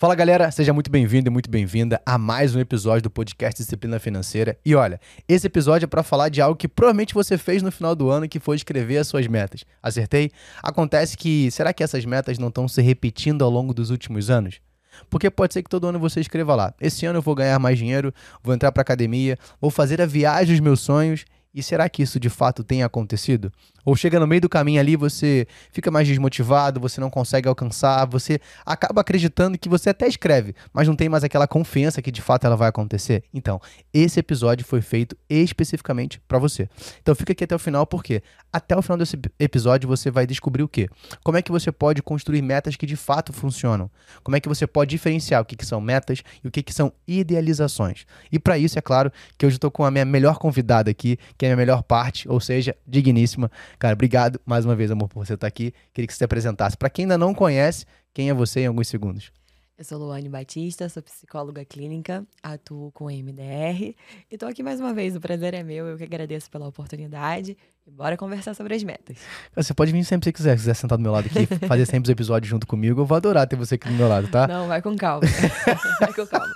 Fala galera, seja muito bem-vindo e muito bem-vinda a mais um episódio do podcast Disciplina Financeira. E olha, esse episódio é para falar de algo que provavelmente você fez no final do ano, que foi escrever as suas metas. Acertei? Acontece que será que essas metas não estão se repetindo ao longo dos últimos anos? Porque pode ser que todo ano você escreva lá: esse ano eu vou ganhar mais dinheiro, vou entrar para academia, vou fazer a viagem dos meus sonhos. E será que isso de fato tem acontecido? Ou chega no meio do caminho ali, você fica mais desmotivado, você não consegue alcançar, você acaba acreditando que você até escreve, mas não tem mais aquela confiança que de fato ela vai acontecer. Então, esse episódio foi feito especificamente para você. Então, fica aqui até o final, porque até o final desse episódio você vai descobrir o quê? Como é que você pode construir metas que de fato funcionam? Como é que você pode diferenciar o que, que são metas e o que, que são idealizações? E para isso, é claro que hoje eu estou com a minha melhor convidada aqui, que é a minha melhor parte, ou seja, digníssima. Cara, obrigado mais uma vez, amor, por você estar aqui. Queria que você se apresentasse. Para quem ainda não conhece, quem é você em alguns segundos? Eu sou Luane Batista, sou psicóloga clínica, atuo com MDR e tô aqui mais uma vez. O prazer é meu, eu que agradeço pela oportunidade e bora conversar sobre as metas. Você pode vir sempre que você quiser, se quiser sentar do meu lado aqui, fazer sempre os episódios junto comigo. Eu vou adorar ter você aqui do meu lado, tá? Não, vai com calma. vai com calma.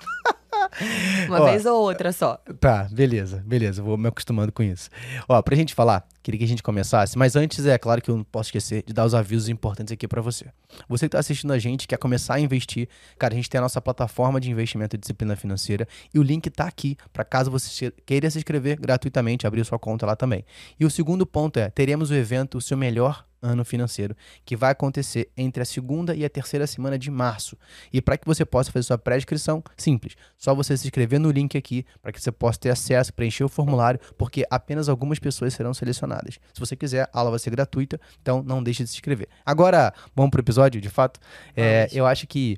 Uma Ó, vez ou outra só. Tá, beleza, beleza, vou me acostumando com isso. Ó, pra gente falar, queria que a gente começasse, mas antes é claro que eu não posso esquecer de dar os avisos importantes aqui para você. Você que tá assistindo a gente, quer começar a investir, cara, a gente tem a nossa plataforma de investimento e disciplina financeira e o link tá aqui para caso você queira se inscrever gratuitamente, abrir sua conta lá também. E o segundo ponto é, teremos o evento O Seu Melhor ano financeiro, que vai acontecer entre a segunda e a terceira semana de março. E para que você possa fazer sua pré-inscrição, simples, só você se inscrever no link aqui para que você possa ter acesso, preencher o formulário, porque apenas algumas pessoas serão selecionadas. Se você quiser, a aula vai ser gratuita, então não deixe de se inscrever. Agora, vamos para o episódio, de fato. É, eu acho que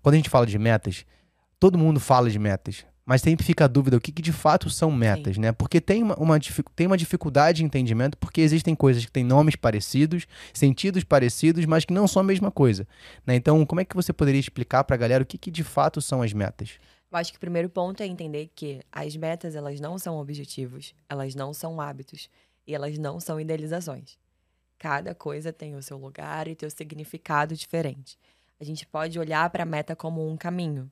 quando a gente fala de metas, todo mundo fala de metas, mas sempre fica a dúvida o que, que de fato são metas, Sim. né? Porque tem uma, uma, tem uma dificuldade de entendimento, porque existem coisas que têm nomes parecidos, sentidos parecidos, mas que não são a mesma coisa. Né? Então, como é que você poderia explicar para a galera o que, que de fato são as metas? Eu acho que o primeiro ponto é entender que as metas, elas não são objetivos, elas não são hábitos e elas não são idealizações. Cada coisa tem o seu lugar e seu significado diferente. A gente pode olhar para a meta como um caminho,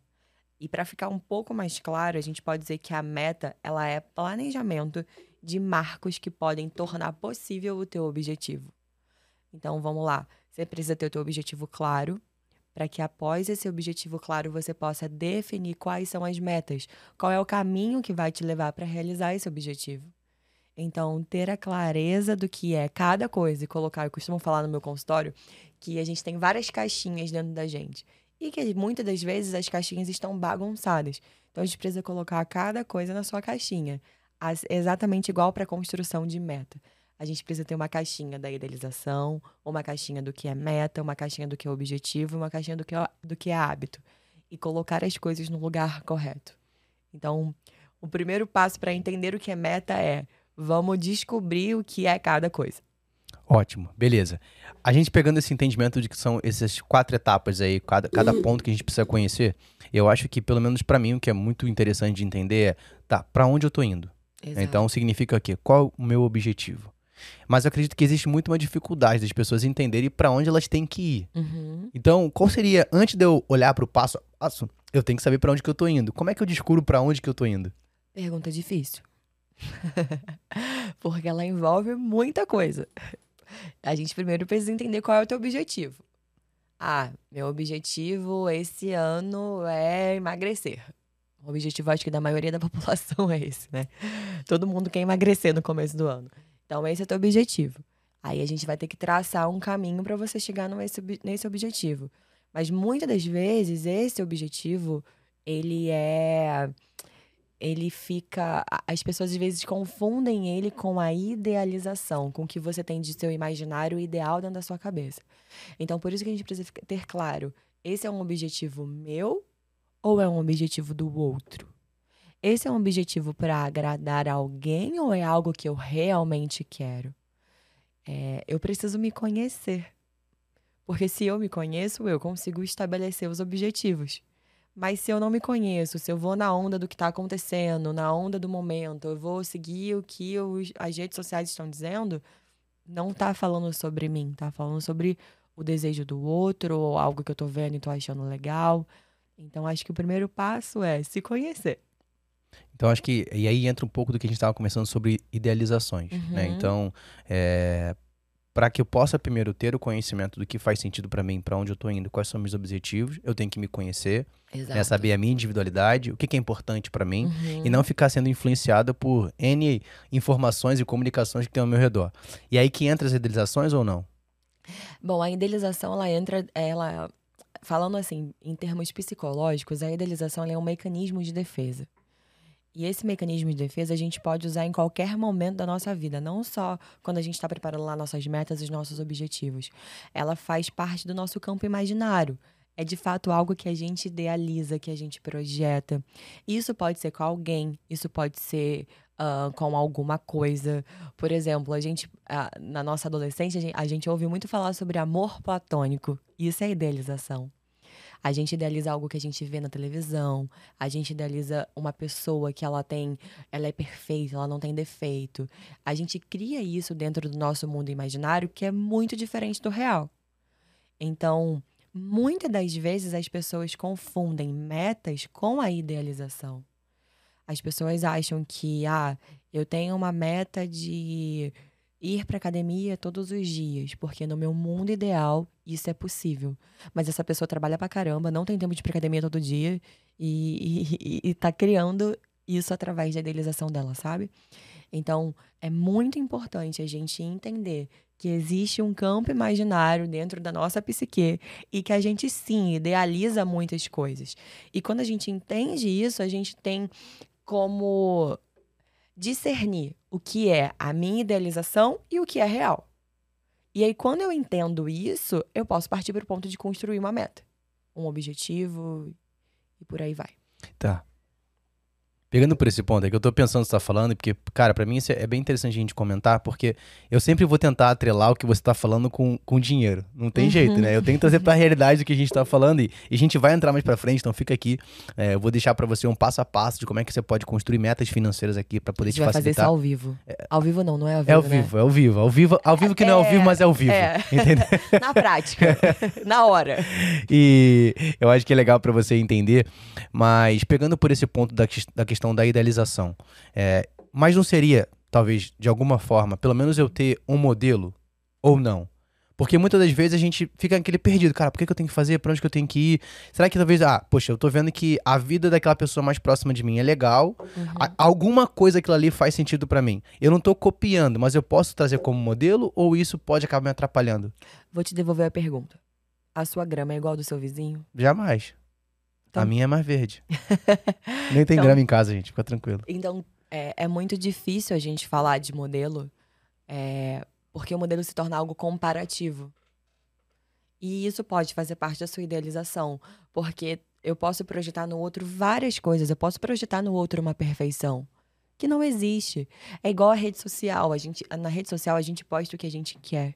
e para ficar um pouco mais claro, a gente pode dizer que a meta, ela é planejamento de marcos que podem tornar possível o teu objetivo. Então, vamos lá. Você precisa ter o teu objetivo claro, para que após esse objetivo claro você possa definir quais são as metas, qual é o caminho que vai te levar para realizar esse objetivo. Então, ter a clareza do que é cada coisa e colocar, eu costumo falar no meu consultório que a gente tem várias caixinhas dentro da gente e que muitas das vezes as caixinhas estão bagunçadas. Então a gente precisa colocar cada coisa na sua caixinha, exatamente igual para a construção de meta. A gente precisa ter uma caixinha da idealização, uma caixinha do que é meta, uma caixinha do que é objetivo, uma caixinha do que é, do que é hábito. E colocar as coisas no lugar correto. Então, o primeiro passo para entender o que é meta é vamos descobrir o que é cada coisa. Ótimo, beleza. A gente pegando esse entendimento de que são essas quatro etapas aí, cada, cada uhum. ponto que a gente precisa conhecer, eu acho que, pelo menos para mim, o que é muito interessante de entender é, tá, para onde eu tô indo? Exato. Então, significa o quê? Qual o meu objetivo? Mas eu acredito que existe muito uma dificuldade das pessoas entenderem para onde elas têm que ir. Uhum. Então, qual seria, antes de eu olhar para o passo a passo, eu tenho que saber para onde que eu tô indo. Como é que eu descubro para onde que eu tô indo? Pergunta difícil. Porque ela envolve muita coisa. A gente primeiro precisa entender qual é o teu objetivo. Ah, meu objetivo esse ano é emagrecer. O objetivo, acho que da maioria da população é esse, né? Todo mundo quer emagrecer no começo do ano. Então, esse é o teu objetivo. Aí a gente vai ter que traçar um caminho para você chegar nesse, nesse objetivo. Mas muitas das vezes, esse objetivo, ele é ele fica. As pessoas às vezes confundem ele com a idealização, com o que você tem de seu imaginário ideal dentro da sua cabeça. Então, por isso que a gente precisa ter claro: esse é um objetivo meu ou é um objetivo do outro? Esse é um objetivo para agradar alguém ou é algo que eu realmente quero? É, eu preciso me conhecer. Porque se eu me conheço, eu consigo estabelecer os objetivos. Mas se eu não me conheço, se eu vou na onda do que está acontecendo, na onda do momento, eu vou seguir o que os, as redes sociais estão dizendo, não está falando sobre mim, está falando sobre o desejo do outro, ou algo que eu estou vendo e estou achando legal. Então, acho que o primeiro passo é se conhecer. Então, acho que. E aí entra um pouco do que a gente estava conversando sobre idealizações. Né? Uhum. Então, é, para que eu possa primeiro ter o conhecimento do que faz sentido para mim, para onde eu estou indo, quais são meus objetivos, eu tenho que me conhecer, né? saber a minha individualidade, o que, que é importante para mim, Uhum. e não ficar sendo influenciado por N informações e comunicações que tem ao meu redor. E aí que entra as idealizações ou não? Bom, a idealização, ela entra, ela, falando assim, em termos psicológicos, a idealização é um mecanismo de defesa. E esse mecanismo de defesa a gente pode usar em qualquer momento da nossa vida, não só quando a gente está preparando lá nossas metas os nossos objetivos. Ela faz parte do nosso campo imaginário. É de fato algo que a gente idealiza, que a gente projeta. Isso pode ser com alguém, isso pode ser ah, com alguma coisa. Por exemplo, a gente, ah, na nossa adolescência, a gente, a gente ouve muito falar sobre amor platônico. Isso é idealização. A gente idealiza algo que a gente vê na televisão, a gente idealiza uma pessoa que ela tem, ela é perfeita, ela não tem defeito. A gente cria isso dentro do nosso mundo imaginário que é muito diferente do real. Então, muitas das vezes as pessoas confundem metas com a idealização. As pessoas acham que, ah, eu tenho uma meta de ir para academia todos os dias, porque no meu mundo ideal isso é possível. Mas essa pessoa trabalha pra caramba, não tem tempo de ir pra academia todo dia e, e, e tá criando isso através da idealização dela, sabe? Então, é muito importante a gente entender que existe um campo imaginário dentro da nossa psique e que a gente sim idealiza muitas coisas. E quando a gente entende isso, a gente tem como discernir o que é a minha idealização e o que é real. E aí, quando eu entendo isso, eu posso partir para o ponto de construir uma meta, um objetivo e por aí vai. Tá. Pegando por esse ponto, é que eu tô pensando o que você tá falando, porque, cara, pra mim isso é bem interessante a gente comentar, porque eu sempre vou tentar atrelar o que você tá falando com, com dinheiro. Não tem Uhum. jeito, né? Eu tenho que trazer pra realidade do que a gente tá falando e, e a gente vai entrar mais pra frente, então fica aqui. É, eu vou deixar pra você um passo a passo de como é que você pode construir metas financeiras aqui pra A poder te vai fazer isso facilitar. ao vivo. Ao vivo não, não é ao vivo, É ao né? vivo, é ao vivo. Ao vivo, ao vivo que não é ao vivo, É, mas é ao vivo. é. Entendeu? Na prática, na hora. E eu acho que é legal pra você entender, mas pegando por esse ponto da, da questão da idealização, é, mas não seria, talvez, de alguma forma, pelo menos eu ter um modelo ou não? Porque muitas das vezes a gente fica naquele perdido, cara, por que, que eu tenho que fazer? Pra onde que eu tenho que ir? Será que talvez, ah, poxa, eu tô vendo que a vida daquela pessoa mais próxima de mim é legal, a- alguma coisa aquilo ali faz sentido pra mim. Eu não tô copiando, mas eu posso trazer como modelo ou isso pode acabar me atrapalhando? Vou te devolver a pergunta. A sua grama é igual ao do seu vizinho? Jamais. Então- A minha é mais verde. Nem tem Então- grama em casa, gente. Fica tranquilo. Então, é, é muito difícil a gente falar de modelo, é, porque o modelo se torna algo comparativo. E isso pode fazer parte da sua idealização, porque eu posso projetar no outro várias coisas, eu posso projetar no outro uma perfeição que não existe. É igual a rede social, a gente, na rede social a gente posta o que a gente quer.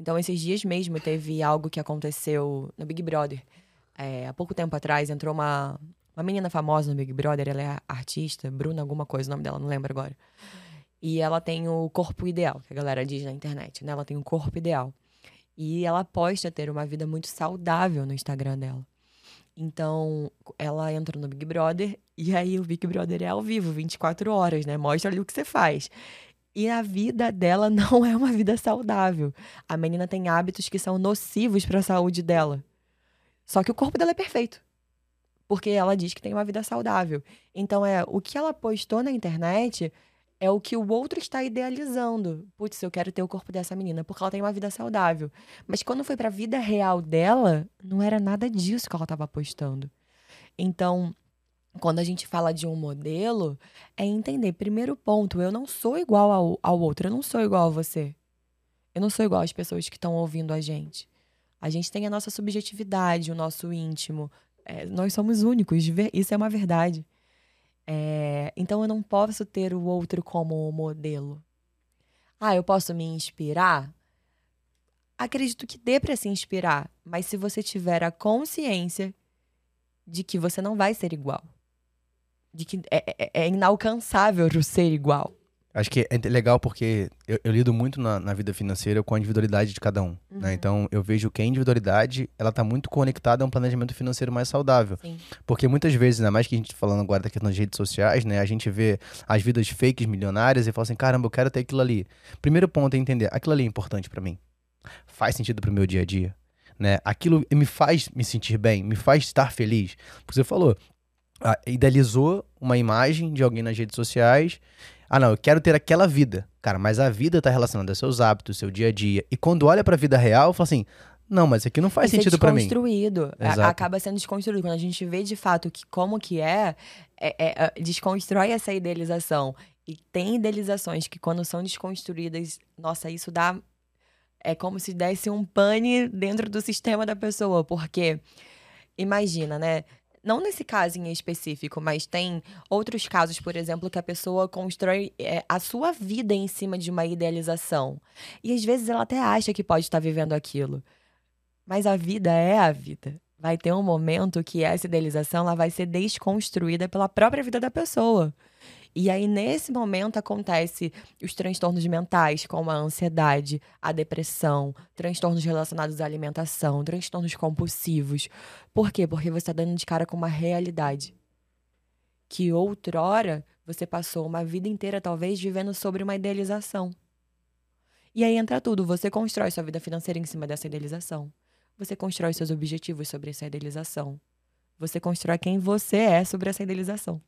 Então, esses dias mesmo teve algo que aconteceu no Big Brother. É, há pouco tempo atrás entrou uma, uma menina famosa no Big Brother, ela é artista, Bruna alguma coisa, o nome dela, não lembro agora. E ela tem o corpo ideal, que a galera diz na internet, né? Ela tem o corpo ideal. E ela posta ter uma vida muito saudável no Instagram dela. Então, ela entra no Big Brother e aí o Big Brother é ao vivo, 24 horas, né? Mostra ali o que você faz. E a vida dela não é uma vida saudável. A menina tem hábitos que são nocivos para a saúde dela. Só que o corpo dela é perfeito. Porque ela diz que tem uma vida saudável. Então é o que ela postou na internet é o que o outro está idealizando. Putz, eu quero ter o corpo dessa menina porque ela tem uma vida saudável. Mas quando foi para a vida real dela, não era nada disso que ela estava postando. Então, quando a gente fala de um modelo, é entender, primeiro ponto, eu não sou igual ao, ao outro, eu não sou igual a você. Eu não sou igual às pessoas que estão ouvindo a gente. A gente tem a nossa subjetividade, o nosso íntimo. É, nós somos únicos, isso é uma verdade. É, então eu não posso ter o outro como modelo. Ah, eu posso me inspirar? Acredito que dê para se inspirar, mas se você tiver a consciência de que você não vai ser igual, de que é, é- é inalcançável o ser igual. Acho que é legal porque eu, eu lido muito na, na vida financeira com a individualidade de cada um. Uhum. Né? Então, eu vejo que a individualidade, ela está muito conectada a um planejamento financeiro mais saudável. Sim. Porque muitas vezes, ainda mais que a gente tá falando agora da questão das redes sociais, né? A gente vê as vidas fakes milionárias e fala assim, caramba, eu quero ter aquilo ali. Primeiro ponto é entender, aquilo ali é importante para mim. Faz sentido pro meu dia a dia. Né? Aquilo me faz me sentir bem, me faz estar feliz. Porque você falou, ah, idealizou uma imagem de alguém nas redes sociais. Ah, não, eu quero ter aquela vida. Cara, mas a vida está relacionada aos seus hábitos, seu dia a dia. E quando olha para a vida real, fala assim: não, mas isso aqui não faz Isso sentido é para mim. desconstruído. A-. Acaba sendo desconstruído. Quando a gente vê de fato que, como que é, é- é, é, desconstrói essa idealização. E tem idealizações que, quando são desconstruídas, nossa, isso dá. É como se desse um pane dentro do sistema da pessoa. Porque, imagina, né? Não nesse caso em específico, mas tem outros casos, por exemplo, que a pessoa constrói é, a sua vida em cima de uma idealização. E às vezes ela até acha que pode estar vivendo aquilo. Mas a vida é a vida. Vai ter um momento que essa idealização ela vai ser desconstruída pela própria vida da pessoa. E aí, nesse momento, acontece os transtornos mentais, como a ansiedade, a depressão, transtornos relacionados à alimentação, transtornos compulsivos. Por quê? Porque você está dando de cara com uma realidade. Que outrora você passou uma vida inteira, talvez, vivendo sobre uma idealização. E aí entra tudo. Você constrói sua vida financeira em cima dessa idealização. Você constrói seus objetivos sobre essa idealização. Você constrói quem você é sobre essa idealização.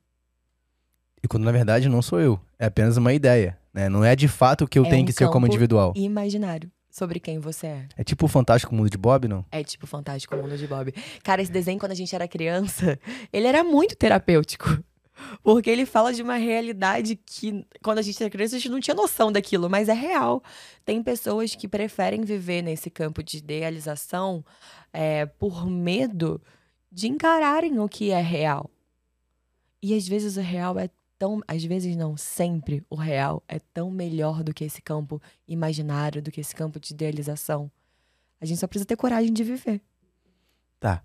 E quando na verdade não sou eu. É apenas uma ideia. Né? Não é de fato o que eu É tenho um que ser como individual. Imaginário sobre quem você é. É tipo o Fantástico Mundo de Bob, não? É tipo Fantástico Mundo de Bob. Cara, esse desenho, quando a gente era criança, ele era muito terapêutico. Porque ele fala de uma realidade que, quando a gente era criança, a gente não tinha noção daquilo, mas é real. Tem pessoas que preferem viver nesse campo de idealização é, por medo de encararem o que é real. E às vezes o real é tão. Às vezes não, sempre o real é tão melhor do que esse campo imaginário, do que esse campo de idealização. A gente só precisa ter coragem de viver. Tá.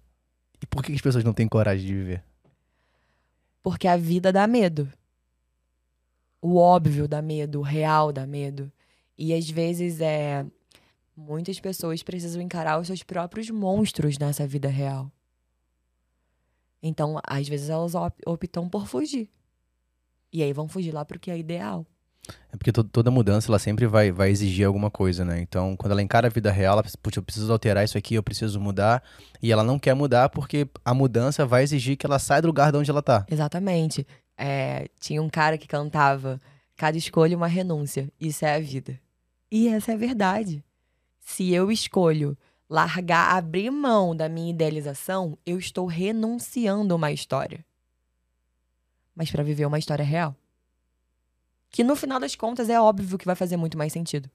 E por que as pessoas não têm coragem de viver? Porque a vida dá medo. O óbvio dá medo, o real dá medo. E às vezes é. Muitas pessoas precisam encarar os seus próprios monstros nessa vida real. Então, às vezes elas op- optam por fugir. E aí vão fugir lá porque é ideal. É porque to- toda mudança, ela sempre vai, vai exigir alguma coisa, né? Então, quando ela encara a vida real, ela pensa, "Putz, eu preciso alterar isso aqui, eu preciso mudar. E ela não quer mudar porque a mudança vai exigir que ela saia do lugar de onde ela tá. Exatamente. É, tinha um cara que cantava: cada escolha uma renúncia. Isso é a vida. E essa é a verdade. Se eu escolho largar, abrir mão da minha idealização, eu estou renunciando a uma história. Mas para viver uma história real. Que no final das contas é óbvio que vai fazer muito mais sentido.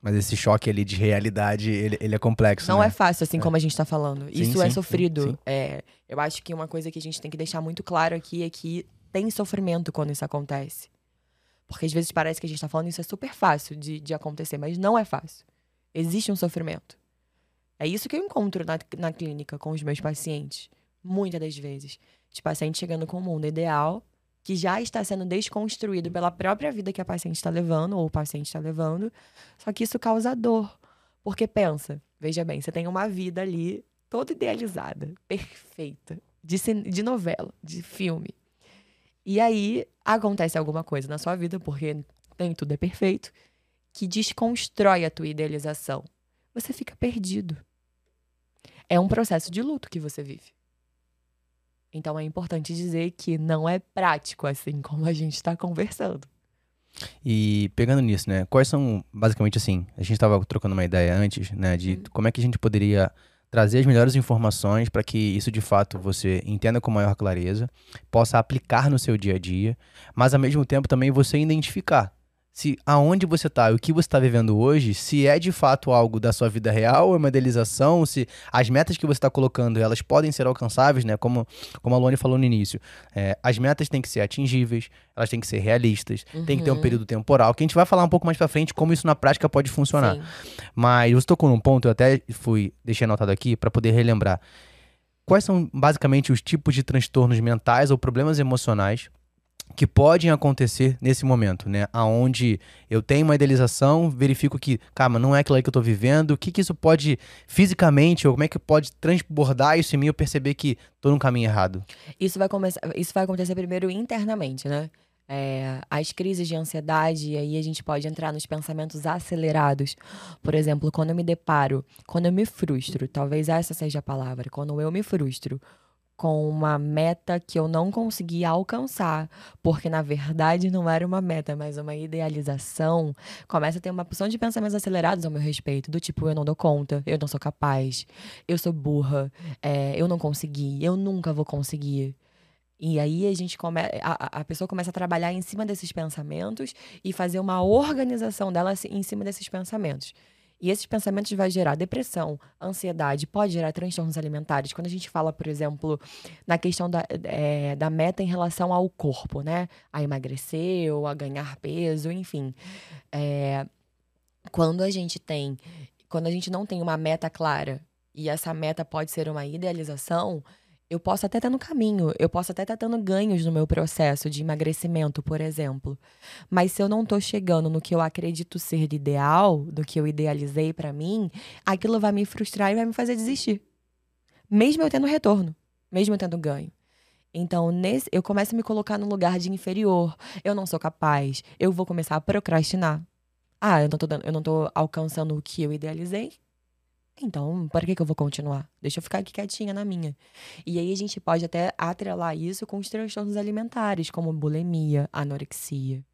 Mas esse choque ali de realidade, ele, ele é complexo, Não né? é fácil, assim É. como a gente tá falando. Sim, Isso sim, é sim, sofrido. sim. É, eu acho que uma coisa que a gente tem que deixar muito claro aqui é que tem sofrimento quando isso acontece. Porque às vezes parece que a gente tá falando isso é super fácil de, de acontecer, mas não é fácil. Existe um sofrimento. É isso que eu encontro na, na clínica com os meus pacientes. Muitas das vezes. De paciente chegando com o mundo ideal, que já está sendo desconstruído pela própria vida que a paciente está levando, ou o paciente está levando. Só que isso causa dor. Porque pensa, veja bem, você tem uma vida ali toda idealizada, perfeita, de, de novela, de filme. E aí acontece alguma coisa na sua vida, porque nem tudo é perfeito, que desconstrói a tua idealização. Você fica perdido. É um processo de luto que você vive. Então é importante dizer que não é prático assim como a gente está conversando. E pegando nisso, né? Quais são, basicamente assim, a gente estava trocando uma ideia antes, né? De como é que a gente poderia trazer as melhores informações para que isso de fato você entenda com maior clareza, possa aplicar no seu dia a dia, mas ao mesmo tempo também você identificar se aonde você está e o que você está vivendo hoje, se é de fato algo da sua vida real, é uma idealização, se as metas que você está colocando elas podem ser alcançáveis, né? Como, como a Luane falou no início, é, as metas têm que ser atingíveis, elas têm que ser realistas, tem que ter um Uhum. período temporal, que a gente vai falar um pouco mais pra frente como isso na prática pode funcionar. Sim. Mas você tocou num ponto, eu até fui, deixei anotado aqui para poder relembrar. Quais são basicamente os tipos de transtornos mentais ou problemas emocionais que podem acontecer nesse momento, né? Aonde eu tenho uma idealização, verifico que, cara, não é aquilo aí que eu tô vivendo, o que que isso pode fisicamente, ou como é que pode transbordar isso em mim eu perceber que tô no caminho errado? Isso vai, começar, isso vai acontecer primeiro internamente, né? É, as crises de ansiedade, e aí a gente pode entrar nos pensamentos acelerados. Por exemplo, quando eu me deparo, quando eu me frustro, talvez essa seja a palavra, quando eu me frustro com uma meta que eu não consegui alcançar, porque na verdade não era uma meta, mas uma idealização, começa a ter uma porção de pensamentos acelerados ao meu respeito, do tipo, eu não dou conta, eu não sou capaz, eu sou burra, é, eu não consegui, eu nunca vou conseguir. E aí a gente come... a, a pessoa começa a trabalhar em cima desses pensamentos e fazer uma organização dela em cima desses pensamentos. E esses pensamentos vai gerar depressão, ansiedade, pode gerar transtornos alimentares. Quando a gente fala, por exemplo, na questão da, é, da meta em relação ao corpo, né? A emagrecer ou a ganhar peso, enfim. É, quando a gente tem. Quando a gente não tem uma meta clara e essa meta pode ser uma idealização, eu posso até estar no caminho, eu posso até estar tendo ganhos no meu processo de emagrecimento, por exemplo. Mas se eu não estou chegando no que eu acredito ser ideal, do que eu idealizei para mim, aquilo vai me frustrar e vai me fazer desistir. Mesmo eu tendo retorno, mesmo eu tendo ganho. Então, nesse, eu começo a me colocar no lugar de inferior. Eu não sou capaz. Eu vou começar a procrastinar. Ah, eu não tô, dando, eu não tô alcançando o que eu idealizei. Então, para que, que eu vou continuar? Deixa eu ficar aqui quietinha na minha. E aí a gente pode até atrelar isso com os transtornos alimentares, como bulimia, anorexia,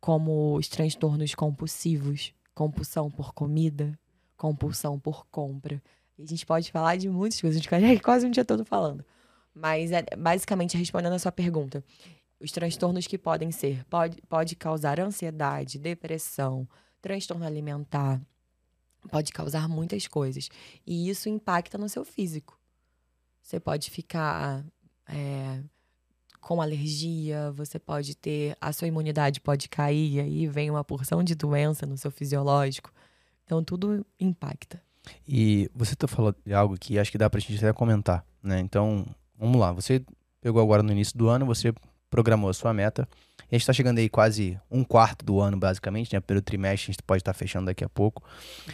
como os transtornos compulsivos, compulsão por comida, compulsão por compra. E a gente pode falar de muitas coisas, a gente fica quase um dia todo falando. Mas é basicamente respondendo a sua pergunta. Os transtornos que podem ser, pode, pode causar ansiedade, depressão, transtorno alimentar, pode causar muitas coisas. E isso impacta no seu físico. Você pode ficar é, com alergia, você pode ter. A sua imunidade pode cair, aí vem uma porção de doença no seu fisiológico. Então, tudo impacta. E você tá falando de algo que acho que dá pra gente até comentar, né? Então, vamos lá. Você pegou agora no início do ano, você programou a sua meta. A gente está chegando aí quase um quarto do ano, basicamente, né? Pelo trimestre, a gente pode estar tá fechando daqui a pouco.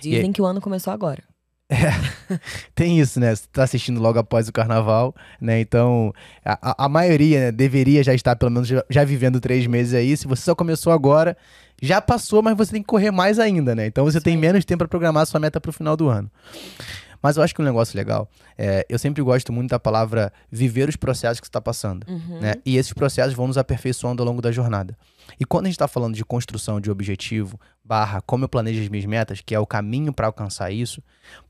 Dizem aí... que o ano começou agora. É, tem isso, né? Você tá assistindo logo após o carnaval, né? Então, a, a maioria né, deveria já estar, pelo menos, já, já, vivendo três meses aí. Se você só começou agora, já passou, mas você tem que correr mais ainda, né? Então, você Sim. tem menos tempo para programar a sua meta para o final do ano. Mas eu acho que um negócio legal, é, eu sempre gosto muito da palavra viver os processos que você está passando. Uhum. Né? E esses processos vão nos aperfeiçoando ao longo da jornada. E quando a gente está falando de construção de objetivo, barra como eu planejo as minhas metas, que é o caminho para alcançar isso,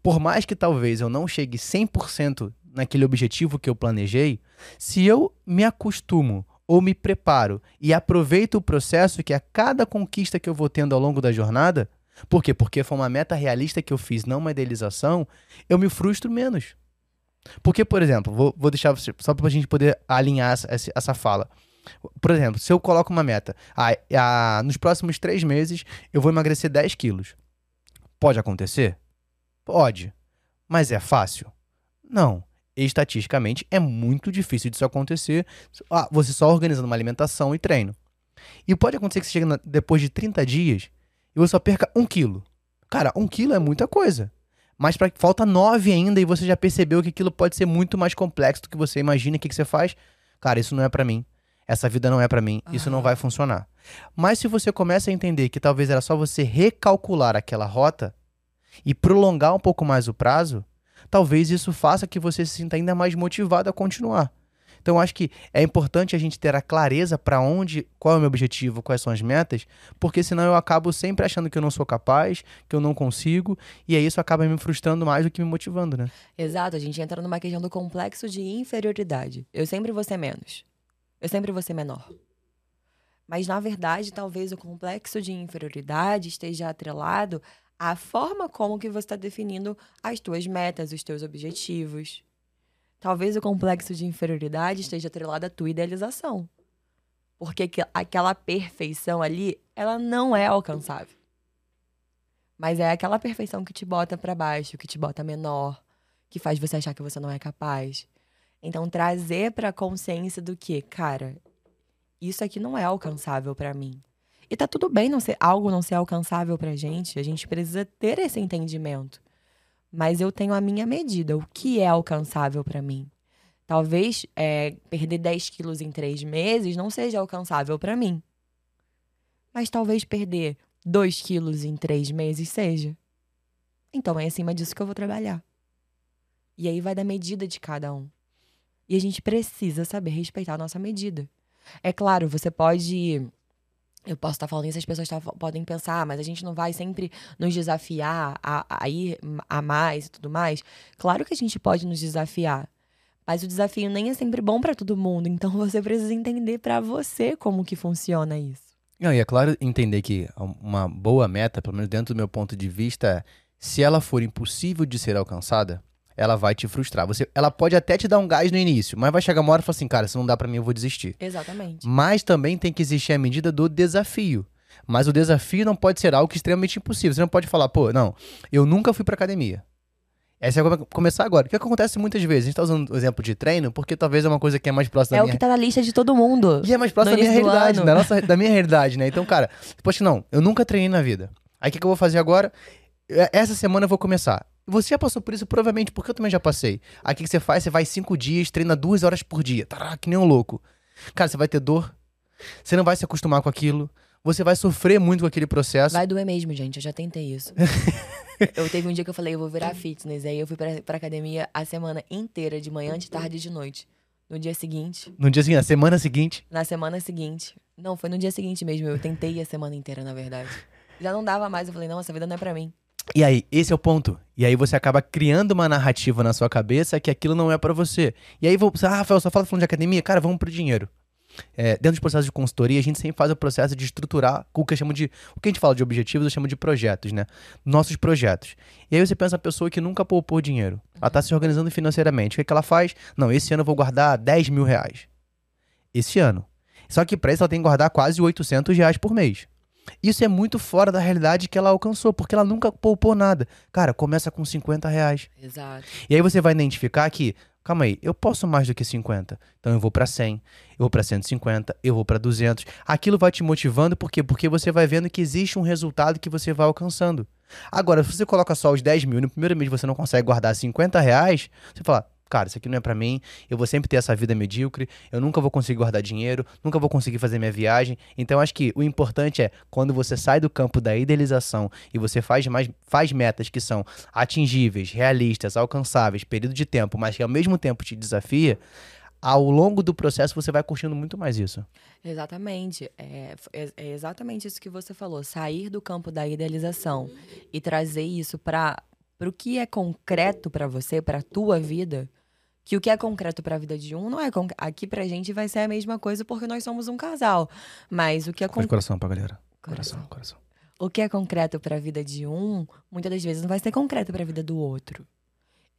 por mais que talvez eu não chegue 100% naquele objetivo que eu planejei, se eu me acostumo ou me preparo e aproveito o processo que a cada conquista que eu vou tendo ao longo da jornada, por quê? Porque foi uma meta realista que eu fiz, não uma idealização, eu me frustro menos. Porque, por exemplo, vou, vou deixar só para a gente poder alinhar essa, essa fala. Por exemplo, se eu coloco uma meta, ah, ah, nos próximos três meses eu vou emagrecer 10 quilos. Pode acontecer? Pode. Mas é fácil? Não. Estatisticamente é muito difícil disso acontecer. Ah, você só organizando uma alimentação e treino. E pode acontecer que você chegue na, depois de 30 dias e você só perca um quilo. Cara, um quilo é muita coisa. Mas pra, falta nove ainda e você já percebeu que aquilo pode ser muito mais complexo do que você imagina. O que, que você faz? Cara, isso não é para mim. Essa vida não é para mim. Isso não vai funcionar. Mas se você começa a entender que talvez era só você recalcular aquela rota e prolongar um pouco mais o prazo, talvez isso faça que você se sinta ainda mais motivado a continuar. Então acho que é importante a gente ter a clareza para onde, qual é o meu objetivo, quais são as metas, porque senão eu acabo sempre achando que eu não sou capaz, que eu não consigo, e aí isso acaba me frustrando mais do que me motivando, né? Exato, a gente entra numa questão do complexo de inferioridade. Eu sempre vou ser menos. Eu sempre vou ser menor. Mas na verdade, talvez o complexo de inferioridade esteja atrelado à forma como que você está definindo as tuas metas, os teus objetivos. Talvez o complexo de inferioridade esteja atrelado à tua idealização. Porque aquela perfeição ali, ela não é alcançável. Mas é aquela perfeição que te bota para baixo, que te bota menor, que faz você achar que você não é capaz. Então trazer para consciência do que, cara, isso aqui não é alcançável para mim. E tá tudo bem não ser algo não ser alcançável pra gente, a gente precisa ter esse entendimento. Mas eu tenho a minha medida, o que é alcançável para mim. Talvez é, perder 10 quilos em três meses não seja alcançável para mim. Mas talvez perder 2 quilos em três meses seja. Então é acima disso que eu vou trabalhar. E aí vai da medida de cada um. E a gente precisa saber respeitar a nossa medida. É claro, você pode eu posso estar falando isso, as pessoas tá, podem pensar, ah, mas a gente não vai sempre nos desafiar a, a, ir a mais e tudo mais. Claro que a gente pode nos desafiar, mas o desafio nem é sempre bom para todo mundo. Então você precisa entender para você como que funciona isso. Não, e é claro entender que uma boa meta, pelo menos dentro do meu ponto de vista, se ela for impossível de ser alcançada, ela vai te frustrar. Você, ela pode até te dar um gás no início, mas vai chegar uma hora e falar assim, cara, se não dá para mim, eu vou desistir. Exatamente. Mas também tem que existir a medida do desafio. Mas o desafio não pode ser algo extremamente impossível. Você não pode falar, pô, não, eu nunca fui pra academia. Essa vai começar agora. O que acontece muitas vezes? A gente tá usando o exemplo de treino porque talvez é uma coisa que é mais próxima é da minha... É o que tá na lista de todo mundo. E é mais próximo da minha realidade, da, nossa, da minha realidade, né? Então, cara, poxa, não, eu nunca treinei na vida. Aí o que, que eu vou fazer agora? É, essa semana eu vou começar. Você já passou por isso, provavelmente, porque eu também já passei. Aí o que você faz? Você vai cinco dias, treina duas horas por dia. Tará, que nem um louco. Cara, você vai ter dor. Você não vai se acostumar com aquilo. Você vai sofrer muito com aquele processo. Vai doer mesmo, gente. Eu já tentei isso. eu teve um dia que eu falei, eu vou virar fitness. Aí eu fui pra, pra academia a semana inteira, de manhã, de tarde e de noite. No dia seguinte. No dia seguinte, na semana seguinte? Na semana seguinte. Não, foi no dia seguinte mesmo. Eu tentei a semana inteira, na verdade. Já não dava mais. Eu falei, não, essa vida não é pra mim. E aí, esse é o ponto. E aí você acaba criando uma narrativa na sua cabeça que aquilo não é para você. E aí você, ah, Rafael, só fala falando de academia, cara, vamos pro dinheiro. É, dentro dos processos de consultoria, a gente sempre faz o processo de estruturar o que eu chamo de. O que a gente fala de objetivos, eu chamo de projetos, né? Nossos projetos. E aí você pensa a pessoa que nunca poupou dinheiro. Ela tá se organizando financeiramente. O que, é que ela faz? Não, esse ano eu vou guardar 10 mil reais. Esse ano. Só que pra isso ela tem que guardar quase 800 reais por mês. Isso é muito fora da realidade que ela alcançou, porque ela nunca poupou nada. Cara, começa com 50 reais. Exato. E aí você vai identificar que, calma aí, eu posso mais do que 50. Então eu vou para 100, eu vou para 150, eu vou para 200. Aquilo vai te motivando, por quê? Porque você vai vendo que existe um resultado que você vai alcançando. Agora, se você coloca só os 10 mil, no primeiro mês você não consegue guardar 50 reais, você fala, cara, isso aqui não é para mim, eu vou sempre ter essa vida medíocre, eu nunca vou conseguir guardar dinheiro, nunca vou conseguir fazer minha viagem. Então acho que o importante é quando você sai do campo da idealização e você faz mais faz metas que são atingíveis, realistas, alcançáveis, período de tempo, mas que ao mesmo tempo te desafia, ao longo do processo você vai curtindo muito mais isso. Exatamente. É, é, é exatamente isso que você falou. Sair do campo da idealização e trazer isso para o que é concreto para você, para a tua vida, que o que é concreto para a vida de um não é conc... aqui pra gente vai ser a mesma coisa porque nós somos um casal, mas o que é concreto coração pra galera. Coração, coração. coração. O que é concreto para a vida de um, muitas das vezes não vai ser concreto para a vida do outro.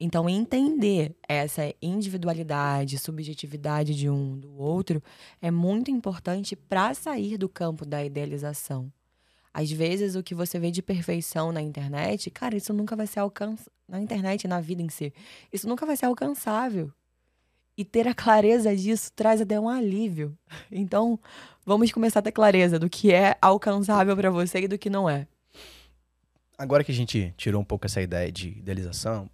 Então, entender essa individualidade, subjetividade de um do outro é muito importante para sair do campo da idealização. Às vezes, o que você vê de perfeição na internet, cara, isso nunca vai ser alcançável. Na internet, na vida em si, isso nunca vai ser alcançável. E ter a clareza disso traz até um alívio. Então, vamos começar a ter clareza do que é alcançável para você e do que não é. Agora que a gente tirou um pouco essa ideia de idealização,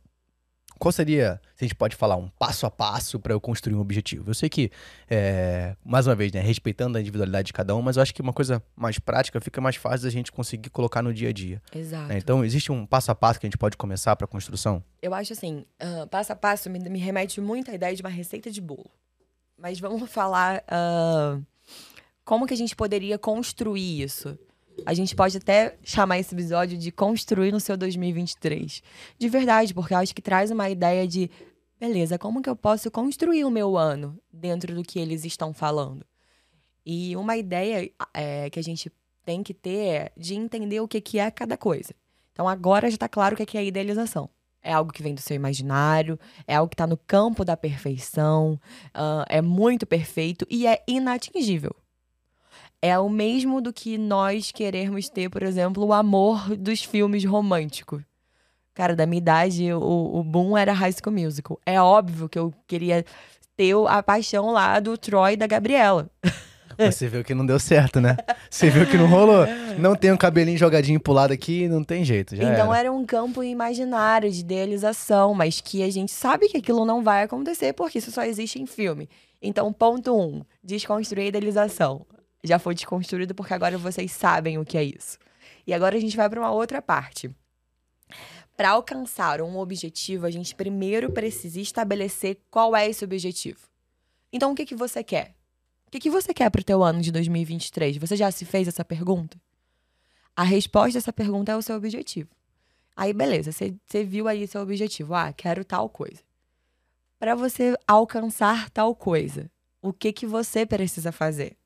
qual seria, se a gente pode falar, um passo a passo para eu construir um objetivo? Eu sei que, é, mais uma vez, né, respeitando a individualidade de cada um, mas eu acho que uma coisa mais prática fica mais fácil a gente conseguir colocar no dia a dia. Exato. Né? Então, existe um passo a passo que a gente pode começar para a construção? Eu acho assim, uh, passo a passo me, me, remete muito à ideia de uma receita de bolo. Mas vamos falar uh, como que a gente poderia construir isso. A gente pode até chamar esse episódio de construir no seu 2023. De verdade, porque eu acho que traz uma ideia de, beleza, como que eu posso construir o meu ano dentro do que eles estão falando? E uma ideia é, que a gente tem que ter é de entender o que, que é cada coisa. Então agora já está claro o que é, que é idealização. É algo que vem do seu imaginário, é algo que está no campo da perfeição, uh, é muito perfeito e é inatingível é o mesmo do que nós querermos ter, por exemplo, o amor dos filmes românticos. Cara, da minha idade, o, o boom era High School Musical. É óbvio que eu queria ter a paixão lá do Troy e da Gabriela. Você viu que não deu certo, né? Você viu que não rolou. Não tem um cabelinho jogadinho pro lado aqui, não tem jeito. Já então era. era um campo imaginário de idealização, mas que a gente sabe que aquilo não vai acontecer porque isso só existe em filme. Então, ponto um, desconstruir a idealização. Já foi desconstruído porque agora vocês sabem o que é isso. E agora a gente vai para uma outra parte. Para alcançar um objetivo, a gente primeiro precisa estabelecer qual é esse objetivo. Então, o que, que você quer? O que, que você quer para o teu ano de 2023? Você já se fez essa pergunta? A resposta dessa pergunta é o seu objetivo. Aí, beleza, você, você viu aí seu objetivo. Ah, quero tal coisa. Para você alcançar tal coisa, o que, que você precisa fazer?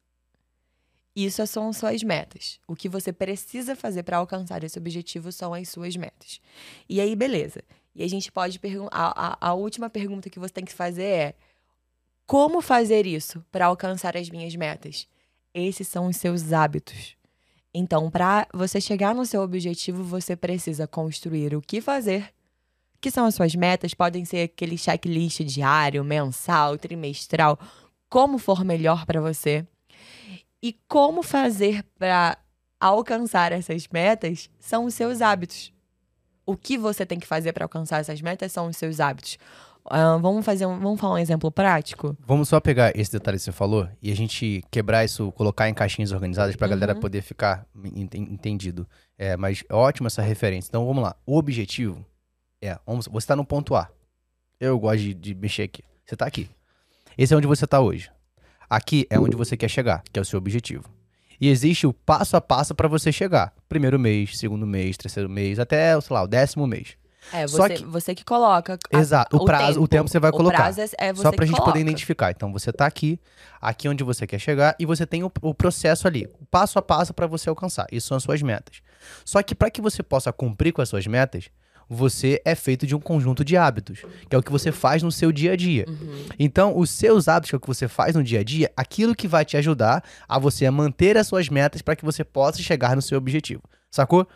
Isso são suas metas. O que você precisa fazer para alcançar esse objetivo são as suas metas. E aí, beleza. E a gente pode perguntar. A, a, última pergunta que você tem que fazer é: como fazer isso para alcançar as minhas metas? Esses são os seus hábitos. Então, para você chegar no seu objetivo, você precisa construir o que fazer, que são as suas metas, podem ser aquele checklist diário, mensal, trimestral, como for melhor para você. E como fazer para alcançar essas metas são os seus hábitos. O que você tem que fazer para alcançar essas metas são os seus hábitos. Uh, vamos fazer um, vamos falar um exemplo prático? Vamos só pegar esse detalhe que você falou e a gente quebrar isso, colocar em caixinhas organizadas para a uhum. galera poder ficar entendido. É, mas é ótima essa referência. Então vamos lá. O objetivo é, vamos, você está no ponto A. Eu gosto de, de mexer aqui. Você está aqui. Esse é onde você está hoje. Aqui é onde você quer chegar, que é o seu objetivo. E existe o passo a passo para você chegar. Primeiro mês, segundo mês, terceiro mês, até, sei lá, o décimo mês. É, você, Só que, você que coloca. A, Exato, o, prazo, tempo. o tempo você vai colocar. O prazo é, é você Só pra gente coloca. poder identificar. Então você tá aqui, aqui onde você quer chegar, e você tem o, o processo ali, o passo a passo para você alcançar. Isso são as suas metas. Só que para que você possa cumprir com as suas metas, você é feito de um conjunto de hábitos, que é o que você faz no seu dia a dia. Uhum. Então, os seus hábitos, que é o que você faz no dia a dia, aquilo que vai te ajudar a você manter as suas metas para que você possa chegar no seu objetivo. Sacou?